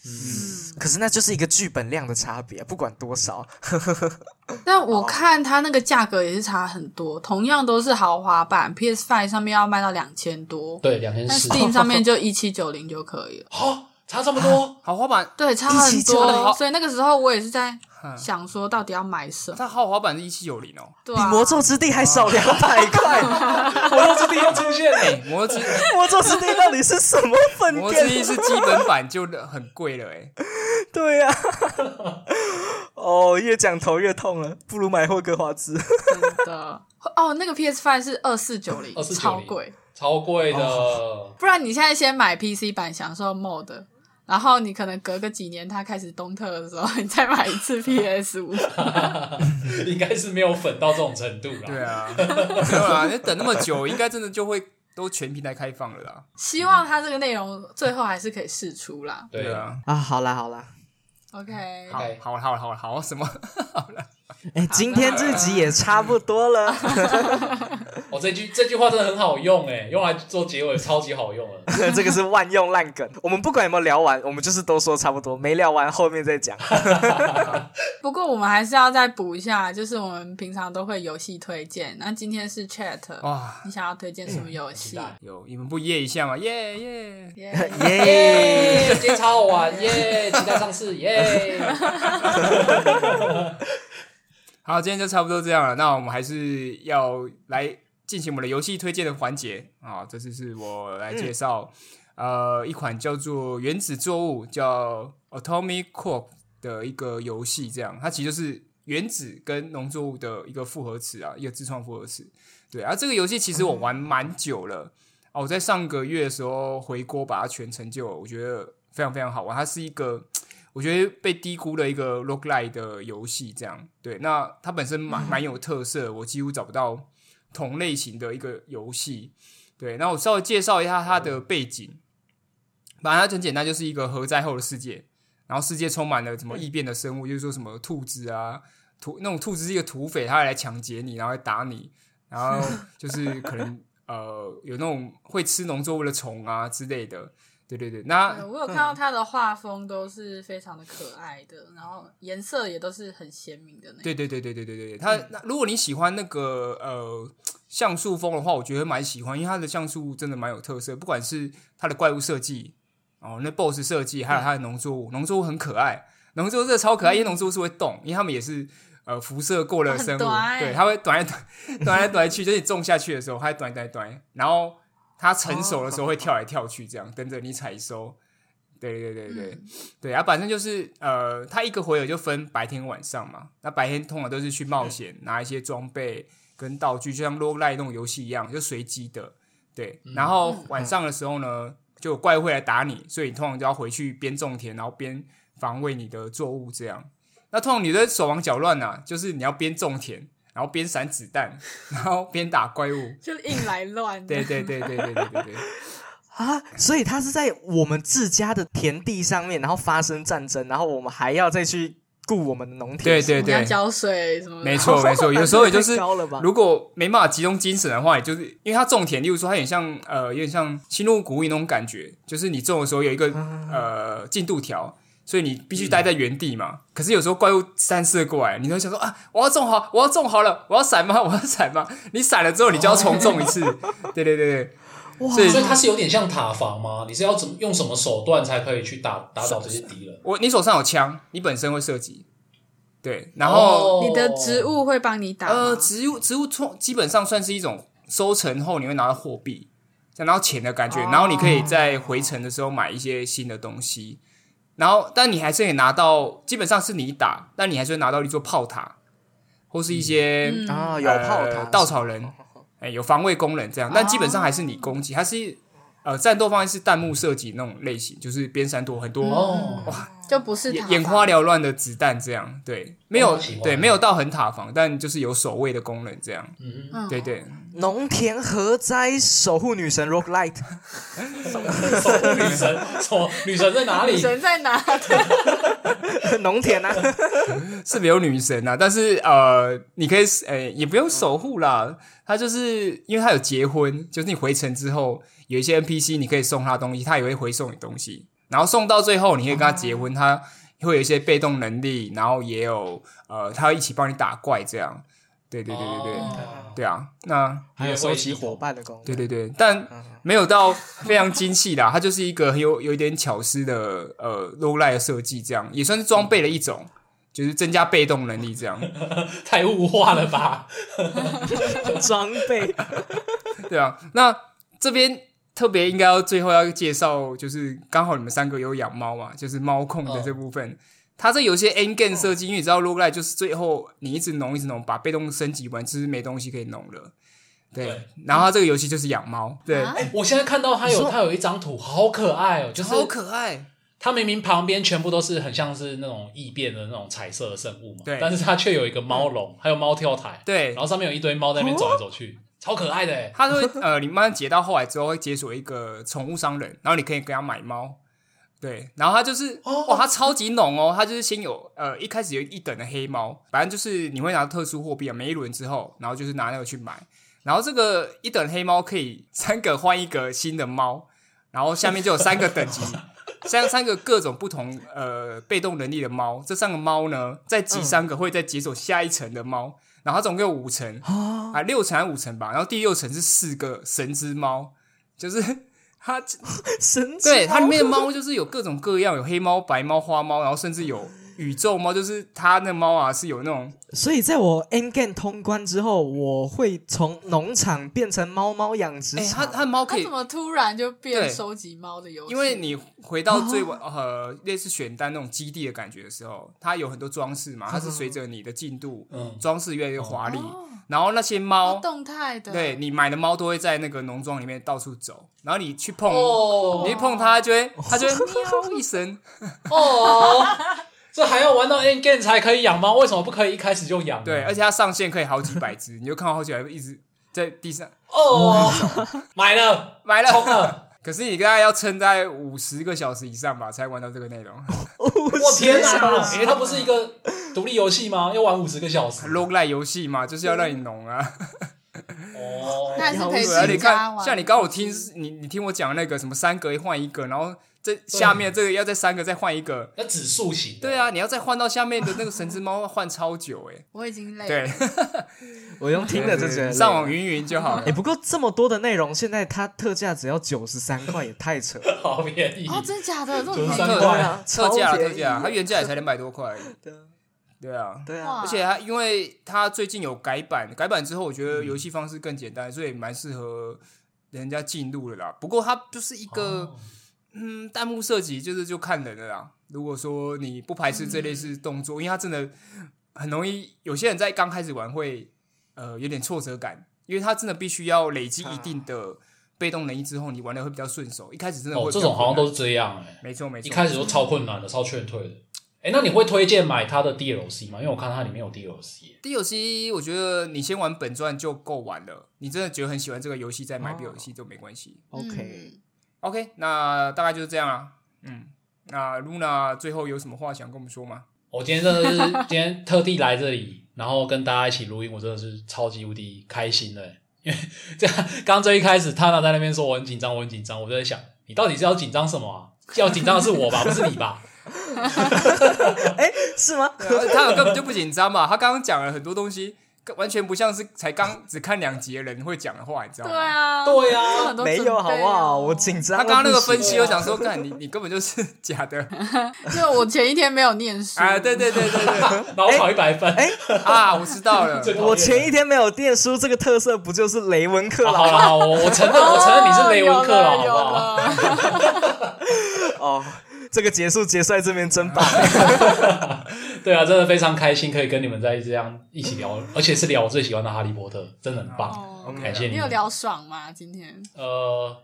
嗯，可是那就是一个剧本量的差别，不管多少。但我看它那个价格也是差很多，同样都是豪华版，PS Five 上面要卖到两千多，对，两千四。Steam 上面就一七九零就可以了。好，差这么多，豪华版对，差很多。所以那个时候我也是在。想说到底要买什么？它豪华版是一七九零哦，比魔咒之地还少两百块。魔咒之地又出现哎，魔咒之魔咒之地到底是什么分魔咒之地是基本版就很贵了哎。对呀，哦，越讲头越痛了，不如买霍格华兹。真的哦，那个 PS Five 是二四九零，超贵，超贵的。不然你现在先买 PC 版，享受 Mod。然后你可能隔个几年，它开始东特的时候，你再买一次 PS 五，应该是没有粉到这种程度啦。对啊，没有啊，你等那么久，应该真的就会都全平台开放了啦。希望它这个内容最后还是可以试出啦。对啊，啊，好啦好啦，OK，好，好，好，好，好，什么？好了，哎，今天这集也差不多了。我 这句这句话真的很好用哎，用来做结尾超级好用了。这个是万用烂梗。我们不管有没有聊完，我们就是都说差不多，没聊完后面再讲。不过我们还是要再补一下，就是我们平常都会游戏推荐。那今天是 Chat 哇，你想要推荐什么游戏？有你们不耶一下吗？耶耶耶耶！今天超好玩耶！期待上市耶！好，今天就差不多这样了。那我们还是要来进行我们的游戏推荐的环节啊。这次是我来介绍，呃，一款叫做《原子作物》叫 Atomic Core 的一个游戏。这样，它其实就是原子跟农作物的一个复合词啊，一个自创复合词。对啊，这个游戏其实我玩蛮久了哦。我在上个月的时候回锅把它全成就，我觉得非常非常好玩。它是一个。我觉得被低估了一个 roguelike 的游戏，这样对。那它本身蛮蛮有特色，我几乎找不到同类型的一个游戏。对，那我稍微介绍一下它的背景。反正它很简单，就是一个核灾后的世界，然后世界充满了什么异变的生物，就是说什么兔子啊，土那种兔子是一个土匪，他来抢劫你，然后来打你，然后就是可能 呃有那种会吃农作物的虫啊之类的。对对对那我有看到他的画风都是非常的可爱的然后颜色也都是很鲜明的那对对对对对对对他那如果你喜欢那个呃像素风的话我觉得蛮喜欢因为他的像素真的蛮有特色不管是他的怪物设计哦那 boss 设计还有他的农作物农作物很可爱农作物真的超可爱因为农作物是会动因为他们也是呃辐射过了生物对它会 短来短短来短去就是种下去的时候它会短短短然后它成熟的时候会跳来跳去，这样等着你采收。对对对对对，啊，反正就是呃，它一个回合就分白天晚上嘛。那白天通常都是去冒险，拿一些装备跟道具，就像 o g 那种游戏一样，就随机的。对，然后晚上的时候呢，就有怪物会来打你，所以你通常就要回去边种田，然后边防卫你的作物。这样，那通常你的手忙脚乱呐，就是你要边种田。然后边闪子弹，然后边打怪物，就硬来乱。对对对对对对对对。啊，所以他是在我们自家的田地上面，然后发生战争，然后我们还要再去顾我们的农田，对对对，浇水什么。没错没错，有时候也就是如果没办法集中精神的话，也就是因为他种田，例如说他有点像呃，有点像新入谷物那种感觉，就是你种的时候有一个呃进度条。所以你必须待在原地嘛？可是有时候怪物三射过来，你都想说啊，我要种好，我要种好了，我要闪吗？我要闪吗？你闪了之后，你就要重种一次。对对对对，哇！所以它是有点像塔防吗？你是要怎么用什么手段才可以去打打倒这些敌人？我你手上有枪，你本身会射击，对，然后你的植物会帮你打。呃，植物植物从基本上算是一种收成后你会拿到货币，拿到钱的感觉，然后你可以在回程的时候买一些新的东西。然后，但你还是可以拿到，基本上是你打，但你还是会拿到一座炮塔，或是一些啊有炮塔。稻草人，哎，有防卫功能这样，但基本上还是你攻击，它是。呃，战斗方式是弹幕射击那种类型，就是边闪躲很多哇，就不是眼花缭乱的子弹这样，对，没有对，没有到很塔防，但就是有守卫的功能这样，嗯，对对。农田何哉？守护女神 Rock Light，守护女神，错，女神在哪里？女神在哪？农田啊，是没有女神啊，但是呃，你可以诶，也不用守护啦，她就是因为她有结婚，就是你回城之后。有一些 NPC，你可以送他东西，他也会回送你东西。然后送到最后，你可以跟他结婚，他会有一些被动能力，然后也有呃，他会一起帮你打怪，这样。对对对对对，对啊。那还有收集伙伴的功能。对对对，但没有到非常精细的，它就是一个很有有一点巧思的呃 low light 的设计，这样也算是装备的一种，就是增加被动能力，这样。太物化了吧？装备。对啊，那这边。特别应该要最后要介绍，就是刚好你们三个有养猫嘛，就是猫控的这部分。它这有些 N game 设计，因为你知道 Roguelike 就是最后你一直弄一直弄，把被动升级完，其实没东西可以弄了。对，然后它这个游戏就是养猫。对，我现在看到它有它有一张图，好可爱哦，就是好可爱。它明明旁边全部都是很像是那种异变的那种彩色的生物嘛，对，但是它却有一个猫笼，还有猫跳台，对，然后上面有一堆猫在那边走来走去。超可爱的，他会呃，你慢慢解到后来之后会解锁一个宠物商人，然后你可以给他买猫，对，然后他就是哇，他超级浓哦，他就是先有呃一开始有一等的黑猫，反正就是你会拿特殊货币啊，每一轮之后，然后就是拿那个去买，然后这个一等黑猫可以三个换一个新的猫，然后下面就有三个等级，三三个各种不同呃被动能力的猫。这三个猫呢，再集三个会再解锁下一层的猫，然后总共有五层啊，六层还是五层吧。然后第六层是四个神之猫，就是 它神对它里面的猫就是有各种各样，有黑猫、白猫、花猫，然后甚至有。宇宙猫就是它那猫啊，是有那种，所以在我 N Game 通关之后，我会从农场变成猫猫养殖场。它它猫可以怎么突然就变收集猫的游戏？因为你回到最 晚呃类似选单那种基地的感觉的时候，它有很多装饰嘛，它是随着你的进度，装饰越来越华丽。然后那些猫动态的，对你买的猫都会在那个农庄里面到处走，然后你去碰，你一碰它就会它就会喵 一声哦。这还要玩到 end game 才可以养猫？为什么不可以一开始就养？对，而且它上线可以好几百只，你就看到好几百一直在地上。哦，买了，买了，充了。可是你大概要撑在五十个小时以上吧，才玩到这个内容。我天哪！因为它不是一个独立游戏吗？要玩五十个小时？log lie 游戏嘛，就是要让你农啊。哦，那是可以你看，像你刚我听你你听我讲那个什么三格换一个，然后。这下面这个要再三个再换一个，要指数型。对啊，你要再换到下面的那个神之猫，换超久哎。我已经累了。对，我用听的就觉得上网云云就好了。哎，不过这么多的内容，现在它特价只要九十三块，也太扯，好便宜哦！真的假的？九十三块啊，特价特价，它原价也才两百多块。对啊，对啊，对啊。而且它因为它最近有改版，改版之后我觉得游戏方式更简单，所以蛮适合人家进入的啦。不过它就是一个。嗯，弹幕设计就是就看人了啦。如果说你不排斥这类似动作，因为它真的很容易，有些人在刚开始玩会呃有点挫折感，因为他真的必须要累积一定的被动能力之后，你玩的会比较顺手。一开始真的哦，这种好像都是这样哎，没错没错，一开始都超困难的，超劝退的。哎，那你会推荐买它的 DLC 吗？因为我看它里面有 DLC。DLC 我觉得你先玩本传就够玩了，你真的觉得很喜欢这个游戏，再买 DLC 都没关系。OK。OK，那大概就是这样啊。嗯，那 Luna 最后有什么话想跟我们说吗？我今天真的是今天特地来这里，然后跟大家一起录音，我真的是超级无敌开心的。因为这样，刚最一开始他呢在那边说我很紧张，我很紧张，我就在想，你到底是要紧张什么啊？要紧张的是我吧，不是你吧？哎，是吗？他根本就不紧张嘛，他刚刚讲了很多东西。完全不像是才刚只看两集的人会讲的话，你知道吗？对啊，对啊，没有好不好？我紧张。他刚刚那个分析，我想说，看你，你根本就是假的。因为我前一天没有念书 啊，对对对对对，然后 考一百分。哎啊，我知道了。我前一天没有念书，这个特色不就是雷文克了？好了，好，我我承认，我承认你是雷文克了，好不好？哦。这个结束结束在这边真棒，对啊，真的非常开心，可以跟你们在这样一起聊，而且是聊我最喜欢的哈利波特，真的很棒，感谢你。你有聊爽吗？今天？呃。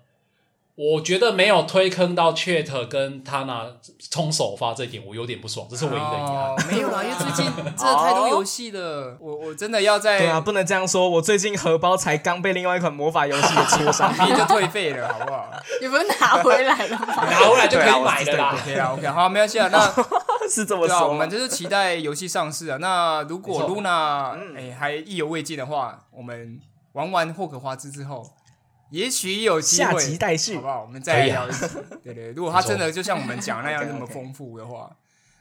我觉得没有推坑到 Chat 跟他拿冲首发这一点，我有点不爽，这是唯一的遗憾。没有啦，因为最近真的太多游戏了，我我真的要在对啊，不能这样说。我最近荷包才刚被另外一款魔法游戏给戳伤，你就退费了，好不好？你不是拿回来了吗？拿回来就可以买的啦。OK 啊，OK，好，没关系啊。那是这么说，我们就是期待游戏上市啊。那如果 Luna 哎还意犹未尽的话，我们玩完霍格华兹之后。也许有机会，下集待续，好不好？我们再聊一次。对对，如果他真的就像我们讲那样那么丰富的话，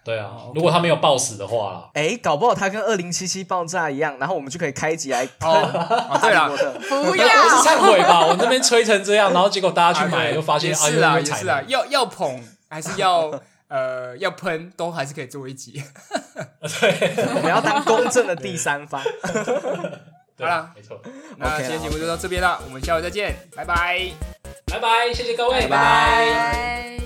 对啊。如果他没有暴死的话，哎，搞不好他跟二零七七爆炸一样，然后我们就可以开集来哦。对了，不要，不是忏悔吧？我那边吹成这样，然后结果大家去买，又发现是啊，也是啊，要要捧还是要 呃要喷，都还是可以做一集。对，我们要当公正的第三方。好了，没错。那今天节目就到这边了，我们下回再见，拜拜，拜拜，谢谢各位，拜拜。